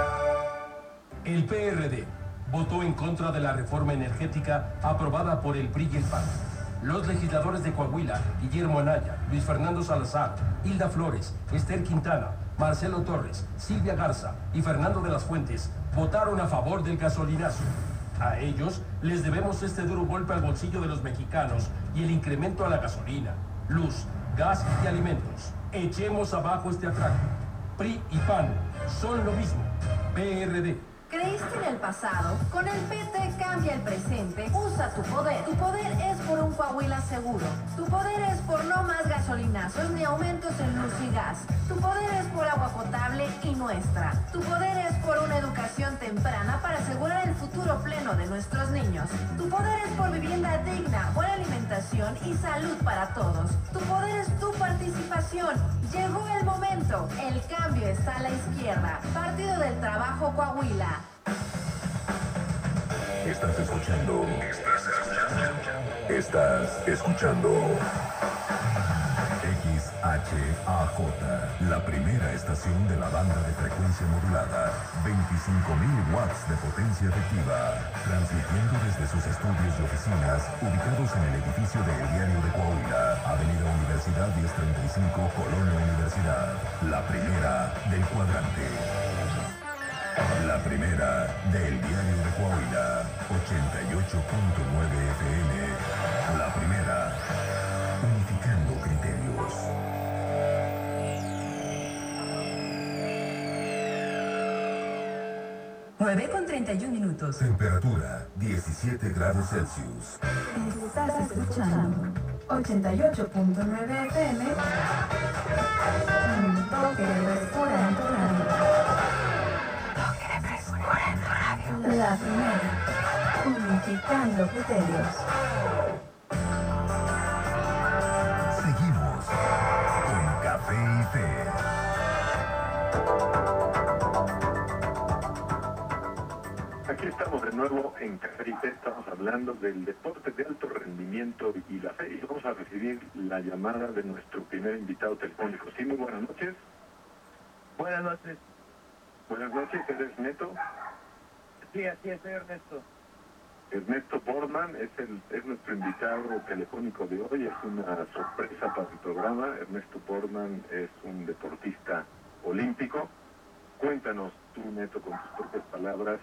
El PRD votó en contra de la reforma energética aprobada por el PRI y el PAN. Los legisladores de Coahuila, Guillermo Anaya, Luis Fernando Salazar, Hilda Flores, Esther Quintana, Marcelo Torres, Silvia Garza y Fernando de las Fuentes votaron a favor del gasolinazo. A ellos les debemos este duro golpe al bolsillo de los mexicanos y el incremento a la gasolina, luz, gas y alimentos. Echemos abajo este atraco. PRI y PAN son lo mismo. PRD. ¿Creíste en el pasado? Con el PT cambia el presente. Usa tu poder. Tu poder es por un Coahuila seguro. Tu poder es por no más gasolinazos ni aumentos en luz y gas. Tu poder es por agua potable y nuestra. Tu poder es por una educación temprana para asegurar el futuro pleno de nuestros niños. Tu poder es por vivienda digna, buena alimentación y salud para todos. Tu poder es tu participación. Llegó el momento. El cambio está a la izquierda. Partido del Trabajo Coahuila. Estás escuchando. Estás escuchando. XHAJ, la primera estación de la banda de frecuencia modulada. 25.000 watts de potencia efectiva. Transmitiendo desde sus estudios y oficinas ubicados en el edificio del Diario de Coahuila, Avenida Universidad 1035, Colonia Universidad. La primera del cuadrante. La primera del Diario de Coahuila, 88.9 FM. La primera, unificando criterios. Nueve con 31 minutos. Temperatura 17 grados Celsius. Estás escuchando 88.9 FM. Un toque de La primera. Unificando criterios. Seguimos con Café y Fe. Aquí estamos de nuevo en Café y Fe, estamos hablando del deporte de alto rendimiento y la fe y vamos a recibir la llamada de nuestro primer invitado telefónico. Sí, muy buenas noches. Buenas noches. Buenas noches, ¿eres Neto? Sí, así es, soy Ernesto. Ernesto Borman es, el, es nuestro invitado telefónico de hoy, es una sorpresa para el programa. Ernesto Borman es un deportista olímpico. Cuéntanos tú, Neto, con tus propias palabras,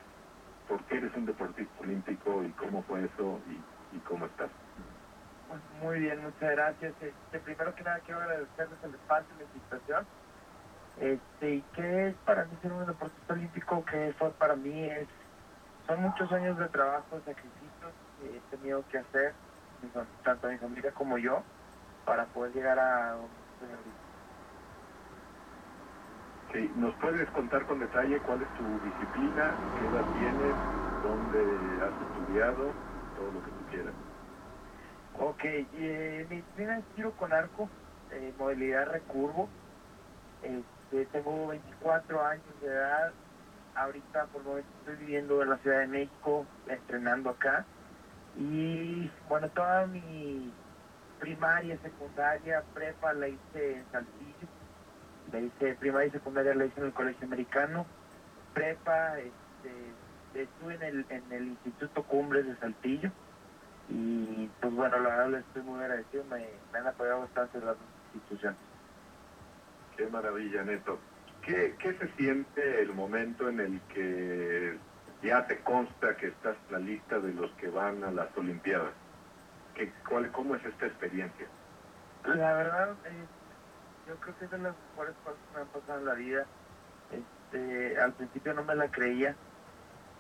por qué eres un deportista olímpico y cómo fue eso y, y cómo estás. Pues muy bien, muchas gracias. Este, primero que nada quiero agradecerles el espacio y la invitación. Este, ¿y qué es para mí ser un deportista olímpico? Que fue para mí es son muchos años de trabajo, sacrificios que he tenido que hacer, tanto mi familia como yo, para poder llegar a. Sí, ¿Nos puedes contar con detalle cuál es tu disciplina, qué edad tienes, dónde has estudiado, todo lo que tú quieras? Ok, eh, mi disciplina es tiro con arco, eh, modalidad recurvo. Este, tengo 24 años de edad. Ahorita por lo menos estoy viviendo en la Ciudad de México, entrenando acá. Y bueno, toda mi primaria, secundaria, prepa la hice en Saltillo. La hice primaria y secundaria la hice en el Colegio Americano. Prepa, este, estuve en el, en el Instituto Cumbres de Saltillo. Y pues bueno, la verdad les estoy muy agradecido, me, me han apoyado bastante las instituciones. Qué maravilla, Neto. ¿Qué, ¿Qué se siente el momento en el que ya te consta que estás en la lista de los que van a las Olimpiadas? ¿Qué, cuál, ¿Cómo es esta experiencia? La verdad, eh, yo creo que es de las mejores cosas que me han pasado en la vida. Este, al principio no me la creía,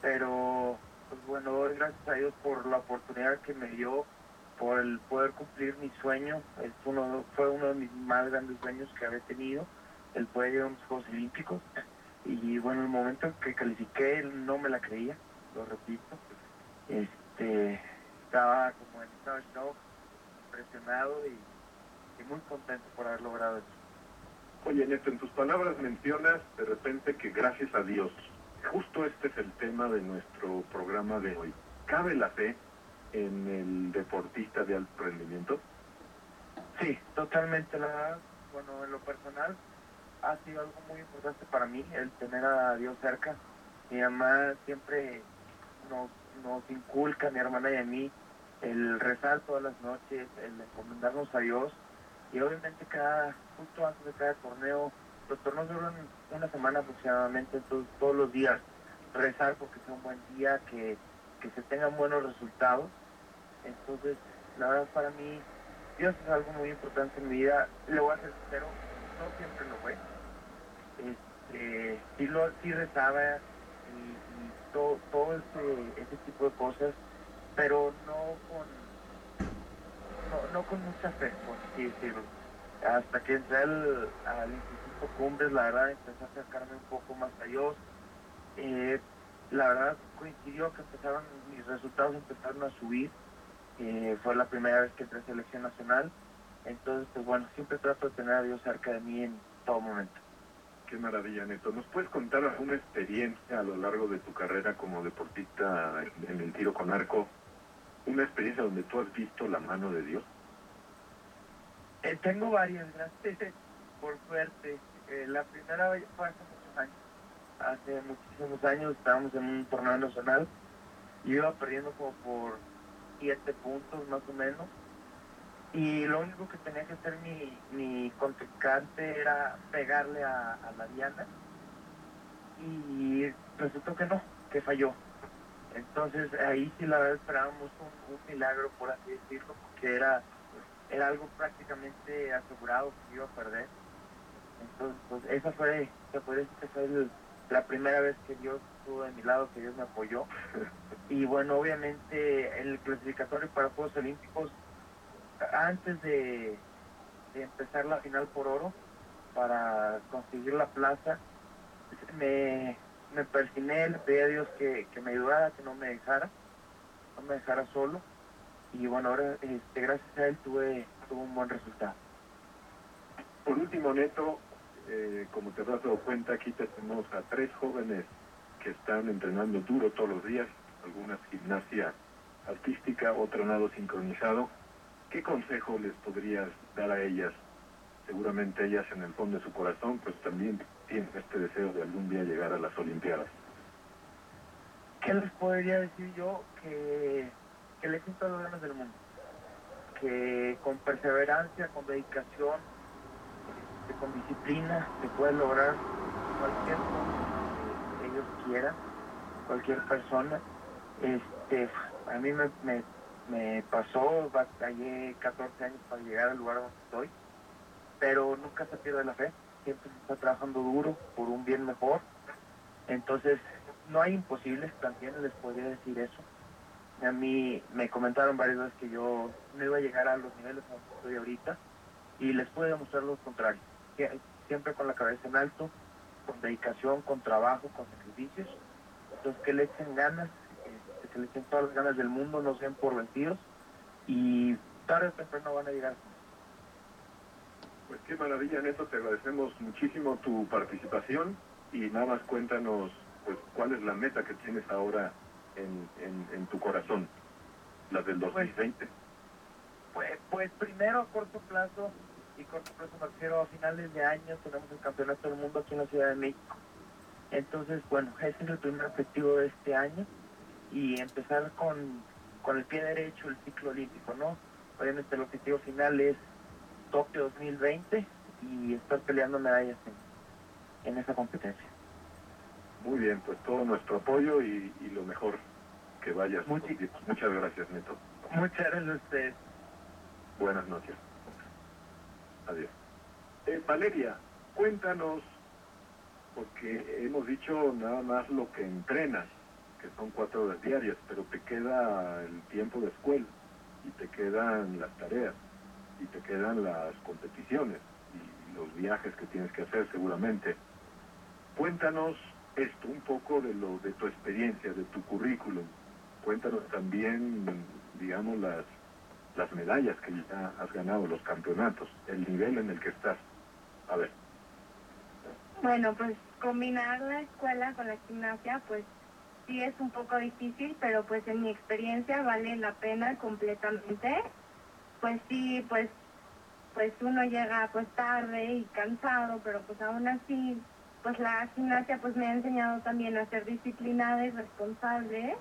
pero pues bueno, gracias a Dios por la oportunidad que me dio, por el poder cumplir mi sueño. Es uno, fue uno de mis más grandes sueños que había tenido, el poder ir a Juegos Olímpicos. Y bueno, el momento en que califiqué no me la creía, lo repito. Este, estaba como en estado de shock, impresionado y, y muy contento por haber logrado eso. Oye, Neto, en tus palabras mencionas de repente que gracias a Dios, justo este es el tema de nuestro programa de hoy. ¿Cabe la fe en el deportista de alto rendimiento? Sí, totalmente. La verdad, bueno, en lo personal ha sido algo muy importante para mí el tener a Dios cerca. Mi mamá siempre nos, nos inculca, mi hermana y a mí, el rezar todas las noches, el encomendarnos a Dios. Y obviamente cada, justo antes de cada torneo, los torneos duran una semana aproximadamente, entonces todos los días rezar porque sea un buen día, que, que se tengan buenos resultados. Entonces, la verdad para mí, Dios es algo muy importante en mi vida. Le voy a ser sincero, no siempre lo fue. Este, sí, lo, sí rezaba y, todo, todo ese, ese tipo de cosas, pero no con no, no con mucha fe, por así decirlo. Hasta que entré al, al Instituto Cumbres, la verdad, empecé a acercarme un poco más a Dios. Eh, la verdad, coincidió que empezaron, mis resultados empezaron a subir. Eh, fue la primera vez que entré a selección nacional. Entonces, pues bueno, siempre trato de tener a Dios cerca de mí en todo momento. Qué maravilla, Neto. ¿Nos puedes contar alguna experiencia a lo largo de tu carrera como deportista en el tiro con arco? Una experiencia donde tú has visto la mano de Dios. Eh, tengo varias, gracias, por suerte. Eh, la primera fue hace muchos años. Hace muchísimos años estábamos en un torneo nacional y iba perdiendo como por siete puntos más o menos. Y lo único que tenía que hacer mi, mi contrincante era pegarle a, a la diana. Y resultó que no, que falló. Entonces ahí sí la verdad esperábamos un, un milagro, por así decirlo, porque era era algo prácticamente asegurado que iba a perder. Entonces, pues esa fue, se puede decir que fue la primera vez que Dios estuvo de mi lado, que Dios me apoyó. y bueno, obviamente el clasificatorio para Juegos Olímpicos, antes de, empezar la final por oro, para conseguir la plaza, me, me persiné, le pedí a Dios que, que me ayudara, que no me dejara, no me dejara solo y bueno, ahora este, gracias a él tuve, tuve un buen resultado. Por último, Neto, eh, como te habrás dado cuenta, aquí tenemos a tres jóvenes que están entrenando duro todos los días, algunas gimnasia artística, otra nado sincronizado. ¿Qué consejo les podrías dar a ellas? Seguramente ellas en el fondo de su corazón pues también tienen este deseo de algún día llegar a las Olimpiadas. ¿Qué les podría decir yo? Que, que le todas las ganas del mundo. Que con perseverancia, con dedicación, este, con disciplina, se puede lograr cualquier cosa que ellos quieran, cualquier persona. Este, a mí me, me, me pasó, batallé 14 años para llegar al lugar donde estoy, pero nunca se pierde la fe, siempre se está trabajando duro por un bien mejor. Entonces, no hay imposibles, también les podría decir eso. A mí me comentaron varias veces que yo no iba a llegar a los niveles donde estoy ahorita y les puedo demostrar lo contrario. Siempre con la cabeza en alto, con dedicación, con trabajo, con sacrificios. Entonces que le echen ganas, que le echen todas las ganas del mundo, no sean por vencidos y tarde o temprano van a llegar. Pues qué maravilla, Neto, te agradecemos muchísimo tu participación y nada más cuéntanos pues cuál es la meta que tienes ahora en, en, en tu corazón, la del 2020. Pues, pues primero a corto plazo, y corto plazo me refiero a finales de año, tenemos el campeonato del mundo aquí en la Ciudad de México. Entonces, bueno, ese es el primer objetivo de este año y empezar con, con el pie derecho el ciclo olímpico, ¿no? Obviamente el objetivo final es Tokio 2020 y estar peleando medallas en, en esa competencia. Muy bien, pues todo nuestro apoyo y, y lo mejor que vayas. Muchi- Muchas gracias, Neto. Muchas gracias a ustedes. Buenas noches. Adiós. Eh, Valeria, cuéntanos, porque hemos dicho nada más lo que entrenas, que son cuatro horas diarias, pero te queda el tiempo de escuela, y te quedan las tareas, y te quedan las competiciones, y los viajes que tienes que hacer seguramente. Cuéntanos esto, un poco de lo de tu experiencia, de tu currículum. Cuéntanos también, digamos, las las medallas que ya has ganado, los campeonatos, el nivel en el que estás. A ver, Bueno, pues combinar la escuela con la gimnasia, pues sí es un poco difícil, pero pues en mi experiencia vale la pena completamente. Pues sí, pues pues uno llega pues tarde y cansado, pero pues aún así, pues la gimnasia pues me ha enseñado también a ser disciplinada y responsable.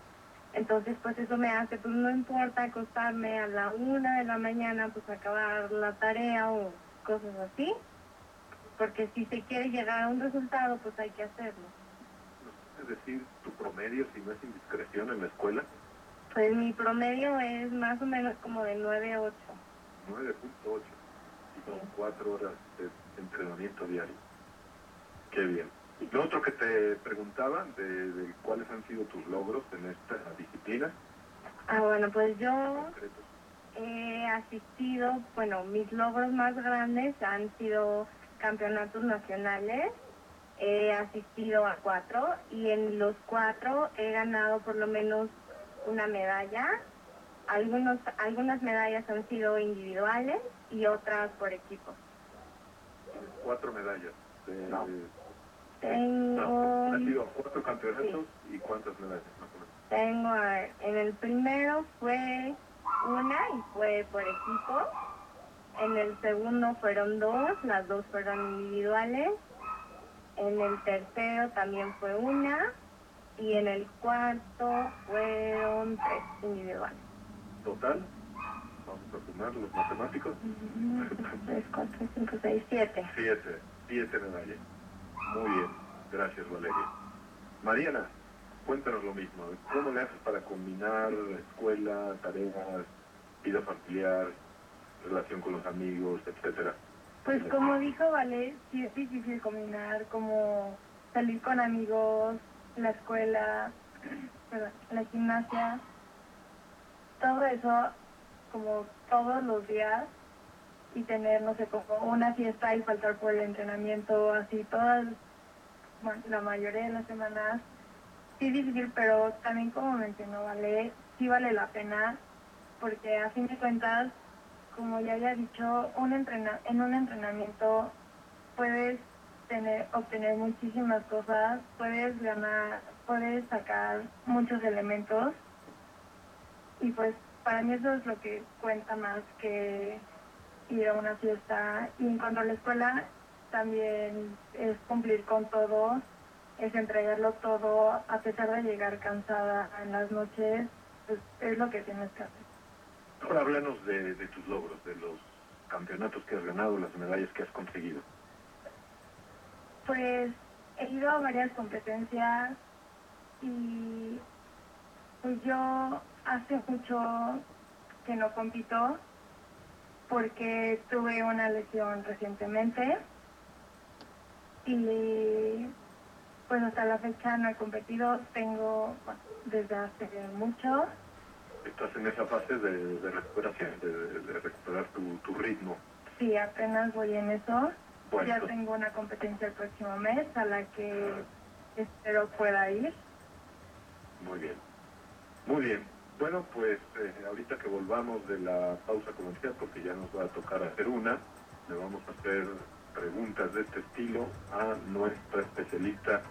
Entonces pues eso me hace, pues no importa acostarme a la una de la mañana, pues acabar la tarea o cosas así porque si se quiere llegar a un resultado, pues hay que hacerlo. Decir, tu promedio, si no es indiscreción en la escuela, Pues mi promedio es más o menos como de 9 a 8. 9.8, y son cuatro horas de entrenamiento diario. Qué bien. Y lo otro que te preguntaba, de, de cuáles han sido tus logros en esta disciplina, Ah, bueno, pues yo he asistido, bueno, mis logros más grandes han sido campeonatos nacionales. He asistido a cuatro y en los cuatro he ganado por lo menos una medalla. Algunos, algunas medallas han sido individuales y otras por equipo. cuatro medallas. De, Tengo, no, sido a cuatro campeonatos y cuántas medallas, tengo, a ver, en el primero fue una y fue por equipo. En el segundo fueron dos, las dos fueron individuales. En el tercero también fue una. Y en el cuarto fueron tres individuales. Total, vamos a sumar los matemáticos, Tres, cuatro, cinco, seis, siete. siete, siete medallas. Muy bien, gracias Valeria. Mariana, cuéntanos lo mismo, ¿cómo le haces para combinar escuela, tareas, vida familiar, relación con los amigos, etcétera? Pues como dijo Vale, sí es difícil combinar como salir con amigos, la escuela, la gimnasia, todo eso como todos los días y tener, no sé, como una fiesta y faltar por el entrenamiento, así todas, la mayoría de las semanas. Sí es difícil, pero también como mencionó Vale, sí vale la pena porque a fin de cuentas como ya había dicho, un entrena en un entrenamiento puedes tener, obtener muchísimas cosas, puedes ganar, puedes sacar muchos elementos y pues para mí eso es lo que cuenta más que ir a una fiesta. Y en cuanto a la escuela, también es cumplir con todo, es entregarlo todo, a pesar de llegar cansada en las noches, pues es lo que tienes que hacer. Ahora háblanos de, de tus logros, de los campeonatos que has ganado, las medallas que has conseguido. Pues he ido a varias competencias y pues yo hace mucho que no compito porque tuve una lesión recientemente y pues hasta la fecha no he competido, tengo desde hace mucho Estás en esa fase de, de recuperación, de, de recuperar tu, tu ritmo. Sí, apenas voy en eso. Bueno, ya tengo una competencia el próximo mes a la que espero pueda ir. Muy bien. Muy bien. Bueno, pues eh, ahorita que volvamos de la pausa comercial, porque ya nos va a tocar hacer una, le vamos a hacer preguntas de este estilo a nuestra especialista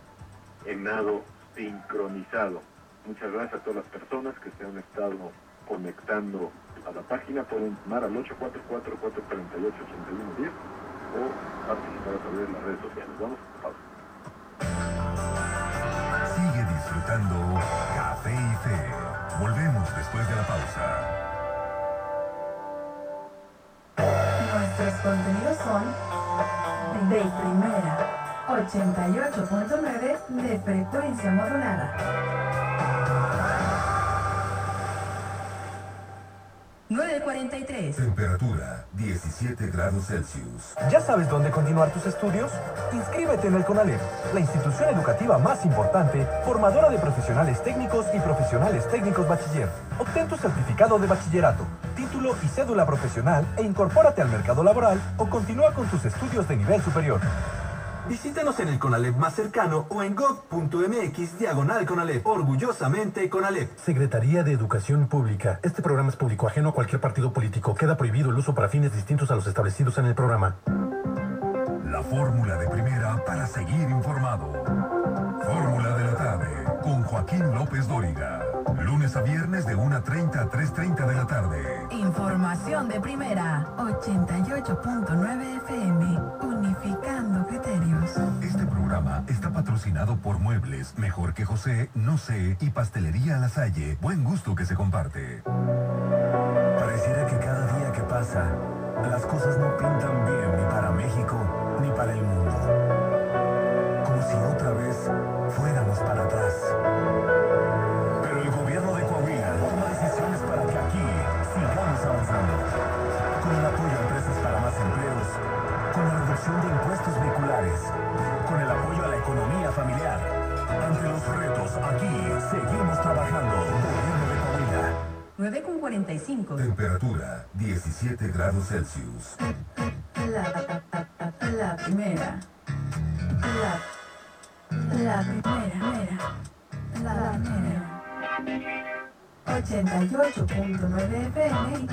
en nado sincronizado. Muchas gracias a todas las personas que se han estado conectando a la página. Pueden llamar al 844-438-8110 o participar a través de las redes sociales. Vamos a pausa. Sigue disfrutando Café y Fe. Volvemos después de la pausa. Nuestros contenidos son de primera, 88.9 de frecuencia modulada. 943. Temperatura 17 grados Celsius. ¿Ya sabes dónde continuar tus estudios? Inscríbete en el CONALEP, la institución educativa más importante, formadora de profesionales técnicos y profesionales técnicos bachiller. Obtén tu certificado de bachillerato, título y cédula profesional e incorpórate al mercado laboral o continúa con tus estudios de nivel superior. Visítanos en el CONALEP más cercano o en gov.mx diagonal CONALEP. Orgullosamente CONALEP. Secretaría de Educación Pública. Este programa es público ajeno a cualquier partido político. Queda prohibido el uso para fines distintos a los establecidos en el programa. La fórmula de primera para seguir informado. Fórmula de la tarde con Joaquín López Dóriga. Lunes a viernes de 1.30 a 3.30 de la tarde. Información de primera, 88.9 FM, unificando programa está patrocinado por Muebles Mejor que José, No sé y Pastelería La Salle. Buen gusto que se comparte. Pareciera que cada día que pasa, las cosas no pintan bien ni para México ni para el mundo. Como si otra vez fuéramos para atrás. Seguimos trabajando. Gobierno de Coahuila. 9 con 45. Temperatura 17 grados Celsius. La, la primera. La, la primera. La, la primera. 88.9 FM.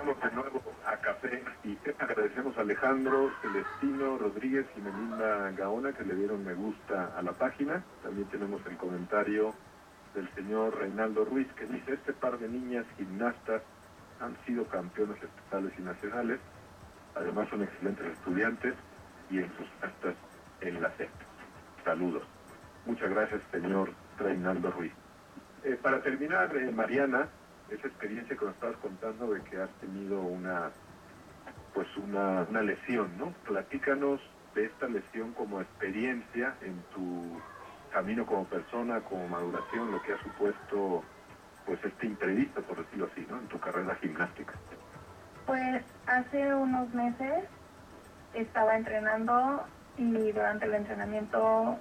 De nuevo a Café y agradecemos a Alejandro Celestino Rodríguez y Melinda Gaona que le dieron me gusta a la página. También tenemos el comentario del señor Reinaldo Ruiz que dice, este par de niñas gimnastas han sido campeones estatales y nacionales, además son excelentes estudiantes y entusiastas en la SEP. Saludos. Muchas gracias, señor Reinaldo Ruiz. Eh, para terminar, eh, Mariana, esa experiencia que nos estabas contando de que has tenido una pues una, una lesión, ¿no? Platícanos de esta lesión como experiencia en tu camino como persona, como maduración, lo que ha supuesto pues este imprevisto, por decirlo así, ¿no? En tu carrera gimnástica. Pues hace unos meses estaba entrenando y durante el entrenamiento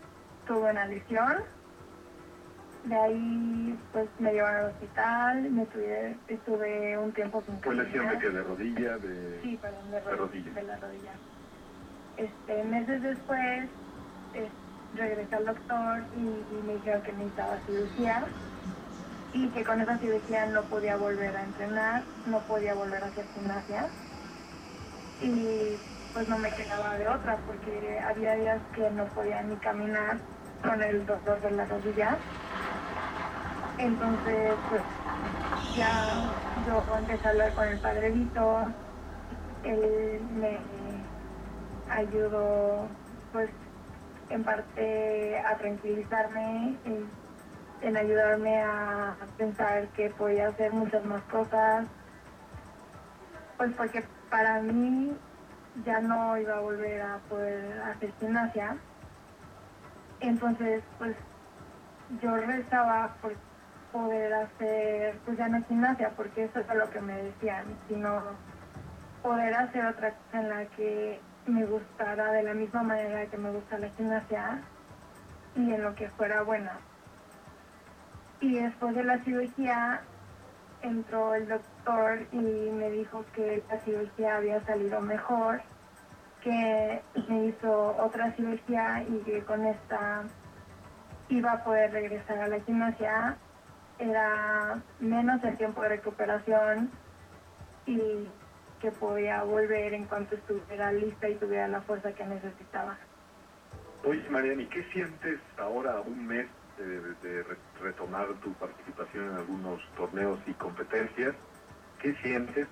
tuve una lesión. De ahí pues me llevaron al hospital, me estuve, estuve un tiempo sin ¿Fue lesión de que de rodilla, de, Sí, perdón, de, de ro- rodilla? de la rodilla. Este, meses después es- regresé al doctor y, y me dijeron que necesitaba cirugía y que con esa cirugía no podía volver a entrenar, no podía volver a hacer gimnasia y pues no me quedaba de otra porque había días que no podía ni caminar con el doctor de la rodilla. Entonces, pues ya yo empecé a hablar con el padre Vito, él me ayudó pues en parte a tranquilizarme, en, en ayudarme a pensar que podía hacer muchas más cosas, pues porque para mí ya no iba a volver a poder hacer gimnasia. Entonces, pues yo rezaba por poder hacer, pues ya no gimnasia, porque eso es lo que me decían, sino poder hacer otra cosa en la que me gustara de la misma manera que me gusta la gimnasia y en lo que fuera buena. Y después de la cirugía entró el doctor y me dijo que la cirugía había salido mejor, que me hizo otra cirugía y que con esta iba a poder regresar a la gimnasia. Era menos el tiempo de recuperación y que podía volver en cuanto estuviera lista y tuviera la fuerza que necesitaba. Oye, Mariana, ¿y qué sientes ahora, un mes de, de re- retomar tu participación en algunos torneos y competencias? ¿Qué sientes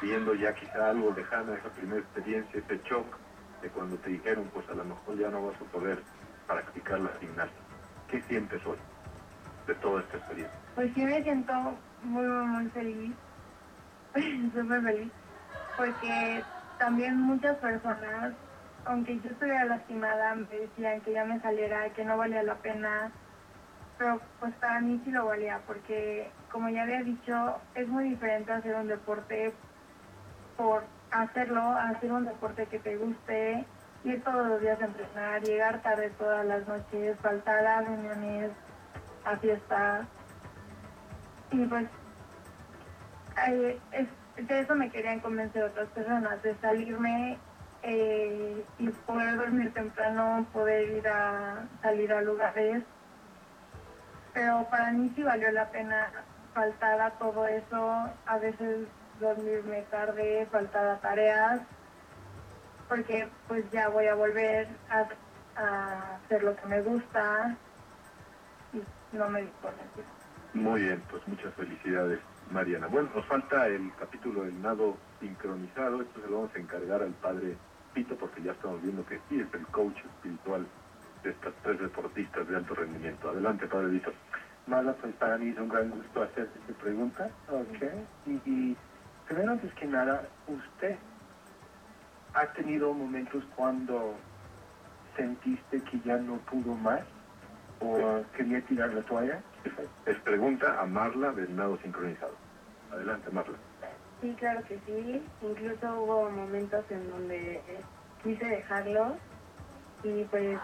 viendo ya quizá algo lejana esa primera experiencia, ese shock de cuando te dijeron, pues a lo mejor ya no vas a poder practicar la gimnasia? ¿Qué sientes hoy de toda esta experiencia? Pues sí me siento muy, muy, muy feliz, súper feliz, porque también muchas personas, aunque yo estuviera lastimada, me decían que ya me saliera, que no valía la pena, pero pues para mí sí lo valía, porque como ya había dicho, es muy diferente hacer un deporte por hacerlo, hacer un deporte que te guste, ir todos los días a entrenar, llegar tarde todas las noches, faltar a reuniones, a fiestas. Y pues es- de eso me querían convencer otras personas, de salirme eh, y poder dormir temprano, poder ir a salir a lugares. Pero para mí sí valió la pena faltar a todo eso, a veces dormirme tarde, faltar a tareas, porque pues ya voy a volver a, hacer lo que me gusta y no me importa. Muy bien, pues muchas felicidades, Mariana. Bueno, nos falta el capítulo del nado sincronizado. Esto se lo vamos a encargar al padre Pito porque ya estamos viendo que sí es el coach espiritual de estas tres deportistas de alto rendimiento. Adelante, padre Vito. Marla, pues para mí es un gran gusto hacer esta pregunta. Ok. Y, y primero, antes que nada, ¿usted ha tenido momentos cuando sentiste que ya no pudo más o quería tirar la toalla? Es pregunta a Marla del nado sincronizado. Adelante, Marla. Sí, claro que sí. Incluso hubo momentos en donde quise dejarlo y pues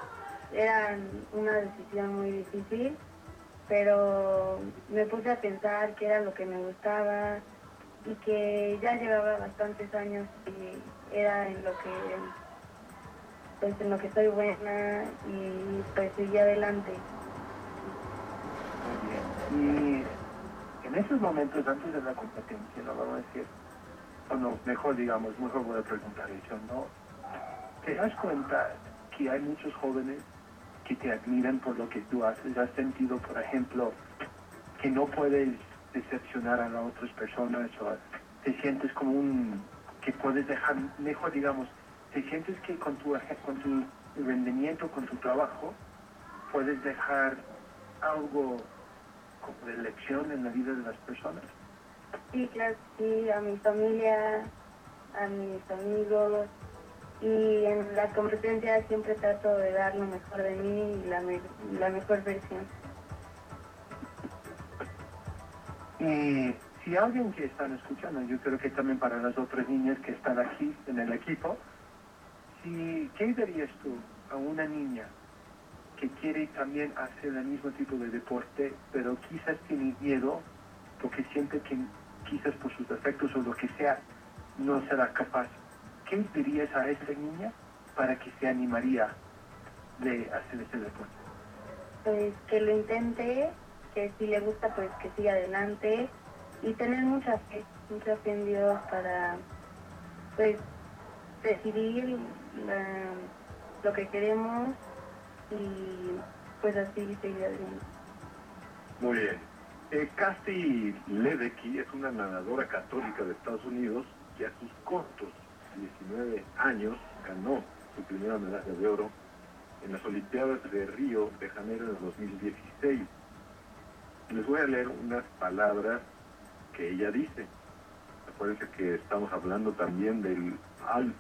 era una decisión muy difícil, pero me puse a pensar que era lo que me gustaba y que ya llevaba bastantes años y era en lo que pues en lo que estoy buena y pues seguí adelante. Y en esos momentos antes de la competencia, no vamos a decir, o no, mejor digamos, mejor voy a preguntar eso, ¿no? ¿Te das cuenta que hay muchos jóvenes que te admiran por lo que tú haces? ¿Has sentido, por ejemplo, que no puedes decepcionar a las otras personas o te sientes como un, que puedes dejar, mejor digamos, te sientes que con tu, con tu rendimiento, con tu trabajo, puedes dejar algo como de lección en la vida de las personas. Sí, claro, sí, a mi familia, a mis amigos y en las competencias siempre trato de dar lo mejor de mí y la, me- la mejor versión. Y si alguien que están escuchando, yo creo que también para las otras niñas que están aquí en el equipo, si, ¿qué dirías tú a una niña que quiere también hacer el mismo tipo de deporte, pero quizás tiene miedo porque siente que quizás por sus defectos o lo que sea no será capaz? ¿Qué dirías a esa niña para que se animaría de hacer ese deporte? Pues que lo intente, que si le gusta pues que siga adelante y tener mucha fe, mucha fe en Dios para pues decidir la- lo que queremos y pues así seguir adelante. Muy bien. Eh, Casti Ledecky es una nadadora católica de Estados Unidos que a sus cortos 19 años ganó su primera medalla de oro en las Olimpiadas de Río de Janeiro el 2016. Les voy a leer unas palabras que ella dice. Acuérdense que estamos hablando también del,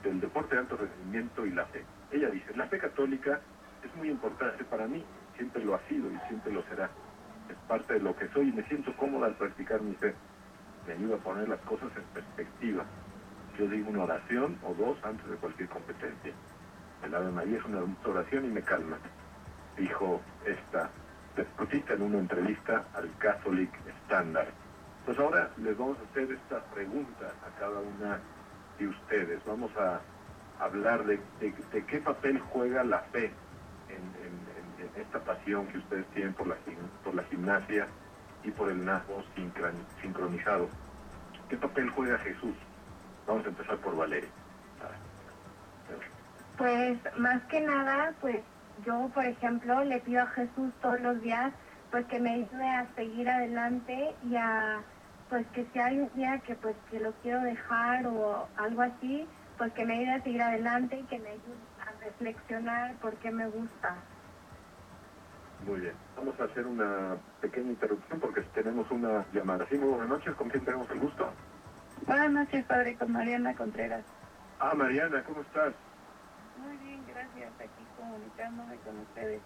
del deporte de alto rendimiento y la fe. Ella dice, la fe católica es muy importante para mí, siempre lo ha sido y siempre lo será. Es parte de lo que soy y me siento cómoda al practicar mi fe. Me ayuda a poner las cosas en perspectiva. Yo digo una oración o dos antes de cualquier competencia. El Ave María es una oración y me calma, dijo esta deportista en una entrevista al Catholic Standard. Pues ahora les vamos a hacer esta pregunta a cada una de ustedes. Vamos a hablar de, de, qué papel juega la fe en, esta pasión que ustedes tienen por la, por la gimnasia y por el nazo sincronizado. ¿Qué papel juega Jesús? Vamos a empezar por Valeria. Pues más que nada, pues yo, por ejemplo, le pido a Jesús todos los días, pues que me ayude a seguir adelante y a, pues que si hay un día que pues que lo quiero dejar o algo así, pues que me ayude a seguir adelante y que me ayude a reflexionar por qué me gusta. Muy bien. Vamos a hacer una pequeña interrupción porque tenemos una llamada. Sí, muy buenas noches. ¿Con quién tenemos el gusto? Buenas noches, padre, con Mariana Contreras. Ah, Mariana, ¿cómo estás? Muy bien, gracias. Aquí comunicándome con ustedes.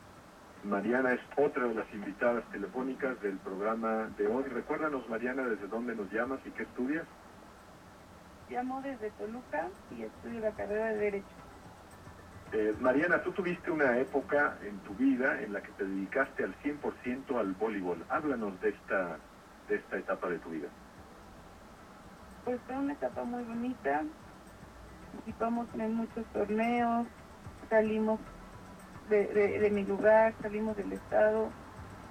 Mariana es otra de las invitadas telefónicas del programa de hoy. Recuérdanos, Mariana, desde dónde nos llamas y qué estudias. Llamo desde Toluca y estudio la carrera de Derecho. Eh, Mariana, tú tuviste una época en tu vida en la que te dedicaste al 100% al voleibol. Háblanos de esta, de esta etapa de tu vida. Pues fue una etapa muy bonita. Participamos en muchos torneos, salimos de, mi lugar, salimos del estado,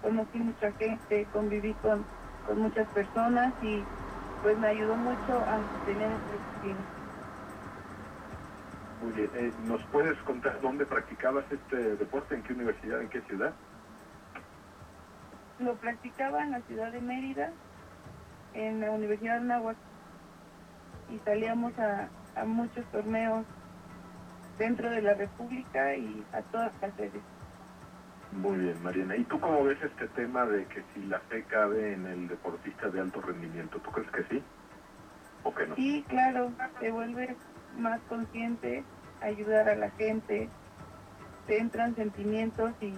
conocí mucha gente, conviví con, con muchas personas y pues me ayudó mucho a tener este destino. Muy bien. Eh, ¿Nos puedes contar dónde practicabas este deporte? ¿En qué universidad? ¿En qué ciudad? Lo practicaba en la ciudad de Mérida, en la Universidad de Nahuatl, y salíamos a, a muchos torneos dentro de la República y a todas las sedes. Muy bien, Mariana. ¿Y tú cómo ves este tema de que si la fe cabe en el deportista de alto rendimiento? ¿Tú crees que sí o que no? Sí, claro, se vuelve más consciente, ayudar a la gente, te entran sentimientos y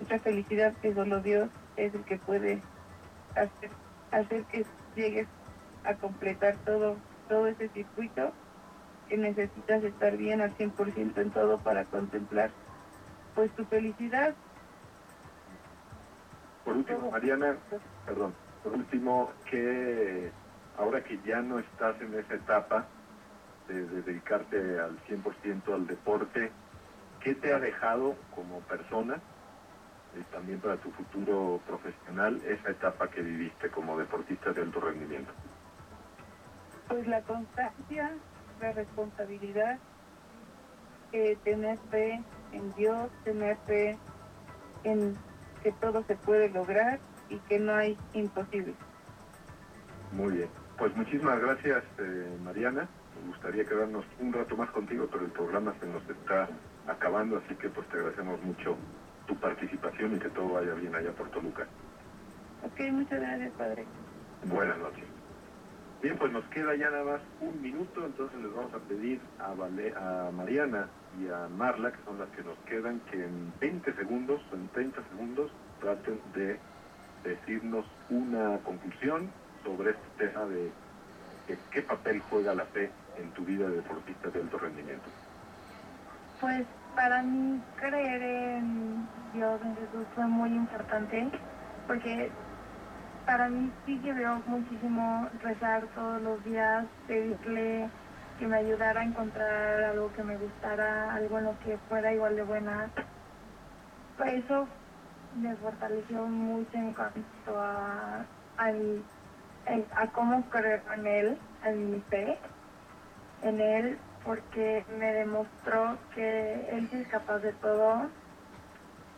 mucha felicidad que solo Dios es el que puede hacer, hacer que llegues a completar todo, todo ese circuito que necesitas estar bien al 100% en todo para contemplar pues tu felicidad. Por último, Mariana, perdón, por último, que ahora que ya no estás en esa etapa, de, dedicarte al 100% al deporte, ¿qué te ha dejado como persona, y también para tu futuro profesional, esa etapa que viviste como deportista de alto rendimiento? Pues la constancia, la responsabilidad, eh, tener fe en Dios, tener fe en que todo se puede lograr y que no hay imposible. Muy bien. Pues muchísimas gracias, eh, Mariana. Me gustaría quedarnos un rato más contigo, pero el programa se nos está acabando, así que pues te agradecemos mucho tu participación y que todo vaya bien allá por Toluca. Ok, muchas gracias, padre. Buenas noches. Bien, pues nos queda ya nada más un minuto, entonces les vamos a pedir a, a Mariana y a Marla, que son las que nos quedan, que en 20 segundos, en 30 segundos, traten de decirnos una conclusión sobre este tema de qué papel juega la fe en tu vida de deportista de alto rendimiento? Pues para mí creer en Dios, en Jesús fue muy importante porque para mí sí que veo muchísimo rezar todos los días, pedirle que me ayudara a encontrar algo que me gustara, algo en lo que fuera igual de buena. Pues eso me fortaleció mucho en cuanto a, a cómo creer en Él, en mi fe en él porque me demostró que él es capaz de todo,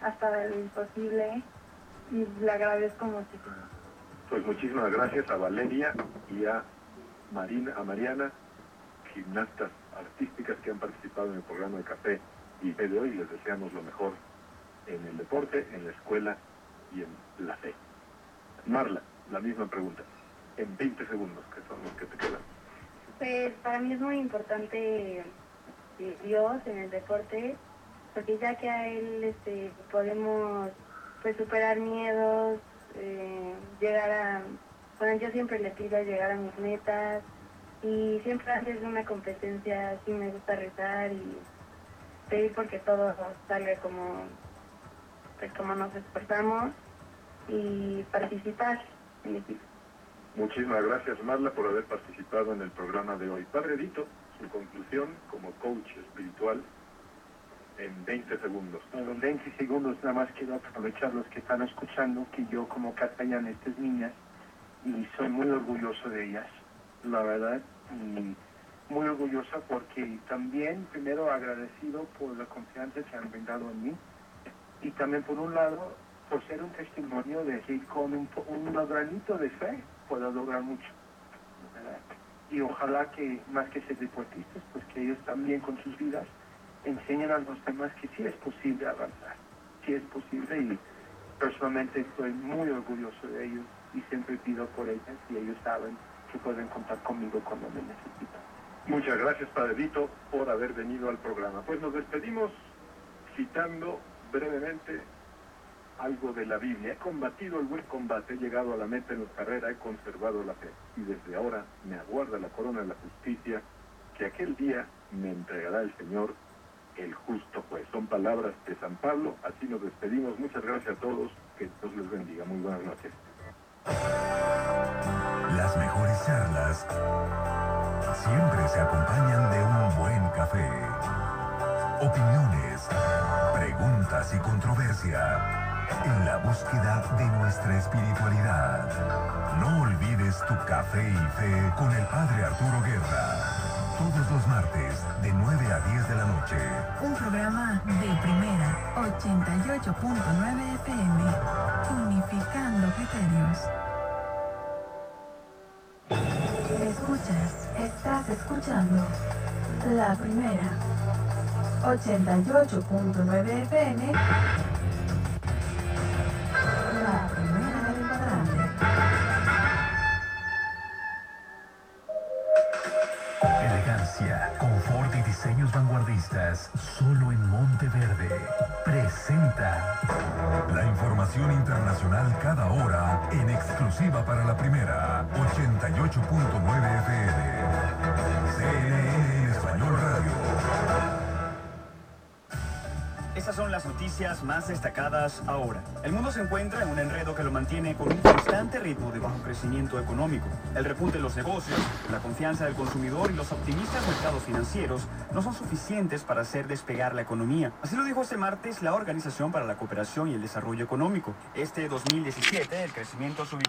hasta de lo imposible, y le agradezco muchísimo. Pues muchísimas gracias a Valeria y a, Marina, a Mariana, gimnastas artísticas que han participado en el programa de café y de hoy. Les deseamos lo mejor en el deporte, en la escuela y en la fe. Marla, la misma pregunta, en 20 segundos, que son los que te quedan. Pues para mí es muy importante eh, Dios en el deporte, porque ya que a él este, podemos pues superar miedos, eh, llegar a, bueno yo siempre le pido llegar a mis metas y siempre antes de una competencia sí me gusta rezar y pedir porque todo salga como pues como nos esforzamos y participar en equipo. Muchísimas gracias Marla por haber participado en el programa de hoy. Padre Dito, su conclusión como coach espiritual en 20 segundos. Bueno, en 20 segundos nada más quiero aprovechar los que están escuchando que yo como capellán de estas niñas y soy muy orgulloso de ellas, la verdad, y muy orgullosa porque también primero agradecido por la confianza que han brindado en mí y también por un lado por ser un testimonio de que con un, un granito de fe pueda lograr mucho. ¿verdad? Y ojalá que más que ser deportistas, pues que ellos también con sus vidas enseñen a los demás que sí es posible avanzar, sí es posible y personalmente estoy muy orgulloso de ellos y siempre pido por ellas y ellos saben que pueden contar conmigo cuando me necesitan. Muchas gracias, Padrito, por haber venido al programa. Pues nos despedimos citando brevemente algo de la Biblia. He combatido el buen combate, he llegado a la meta en la carrera, he conservado la fe. Y desde ahora me aguarda la corona de la justicia, que aquel día me entregará el Señor, el justo juez. Son palabras de San Pablo, así nos despedimos. Muchas gracias a todos, que Dios les bendiga. Muy buenas noches. Las mejores charlas siempre se acompañan de un buen café. Opiniones, preguntas y controversia en la búsqueda de nuestra espiritualidad. No olvides tu café y fe con el Padre Arturo Guerra. Todos los martes de 9 a 10 de la noche. Un programa de primera, 88.9 FM, unificando criterios. Escuchas, estás escuchando la primera, 88.9 FM, solo en Monteverde. Presenta la información internacional cada hora en exclusiva para la primera 88.9 FM. CNN español radio. Estas son las noticias más destacadas ahora. El mundo se encuentra en un enredo que lo mantiene con un constante ritmo de bajo crecimiento económico. El repunte de los negocios, la confianza del consumidor y los optimistas mercados financieros no son suficientes para hacer despegar la economía. Así lo dijo este martes la Organización para la Cooperación y el Desarrollo Económico. Este 2017 el crecimiento se ubicó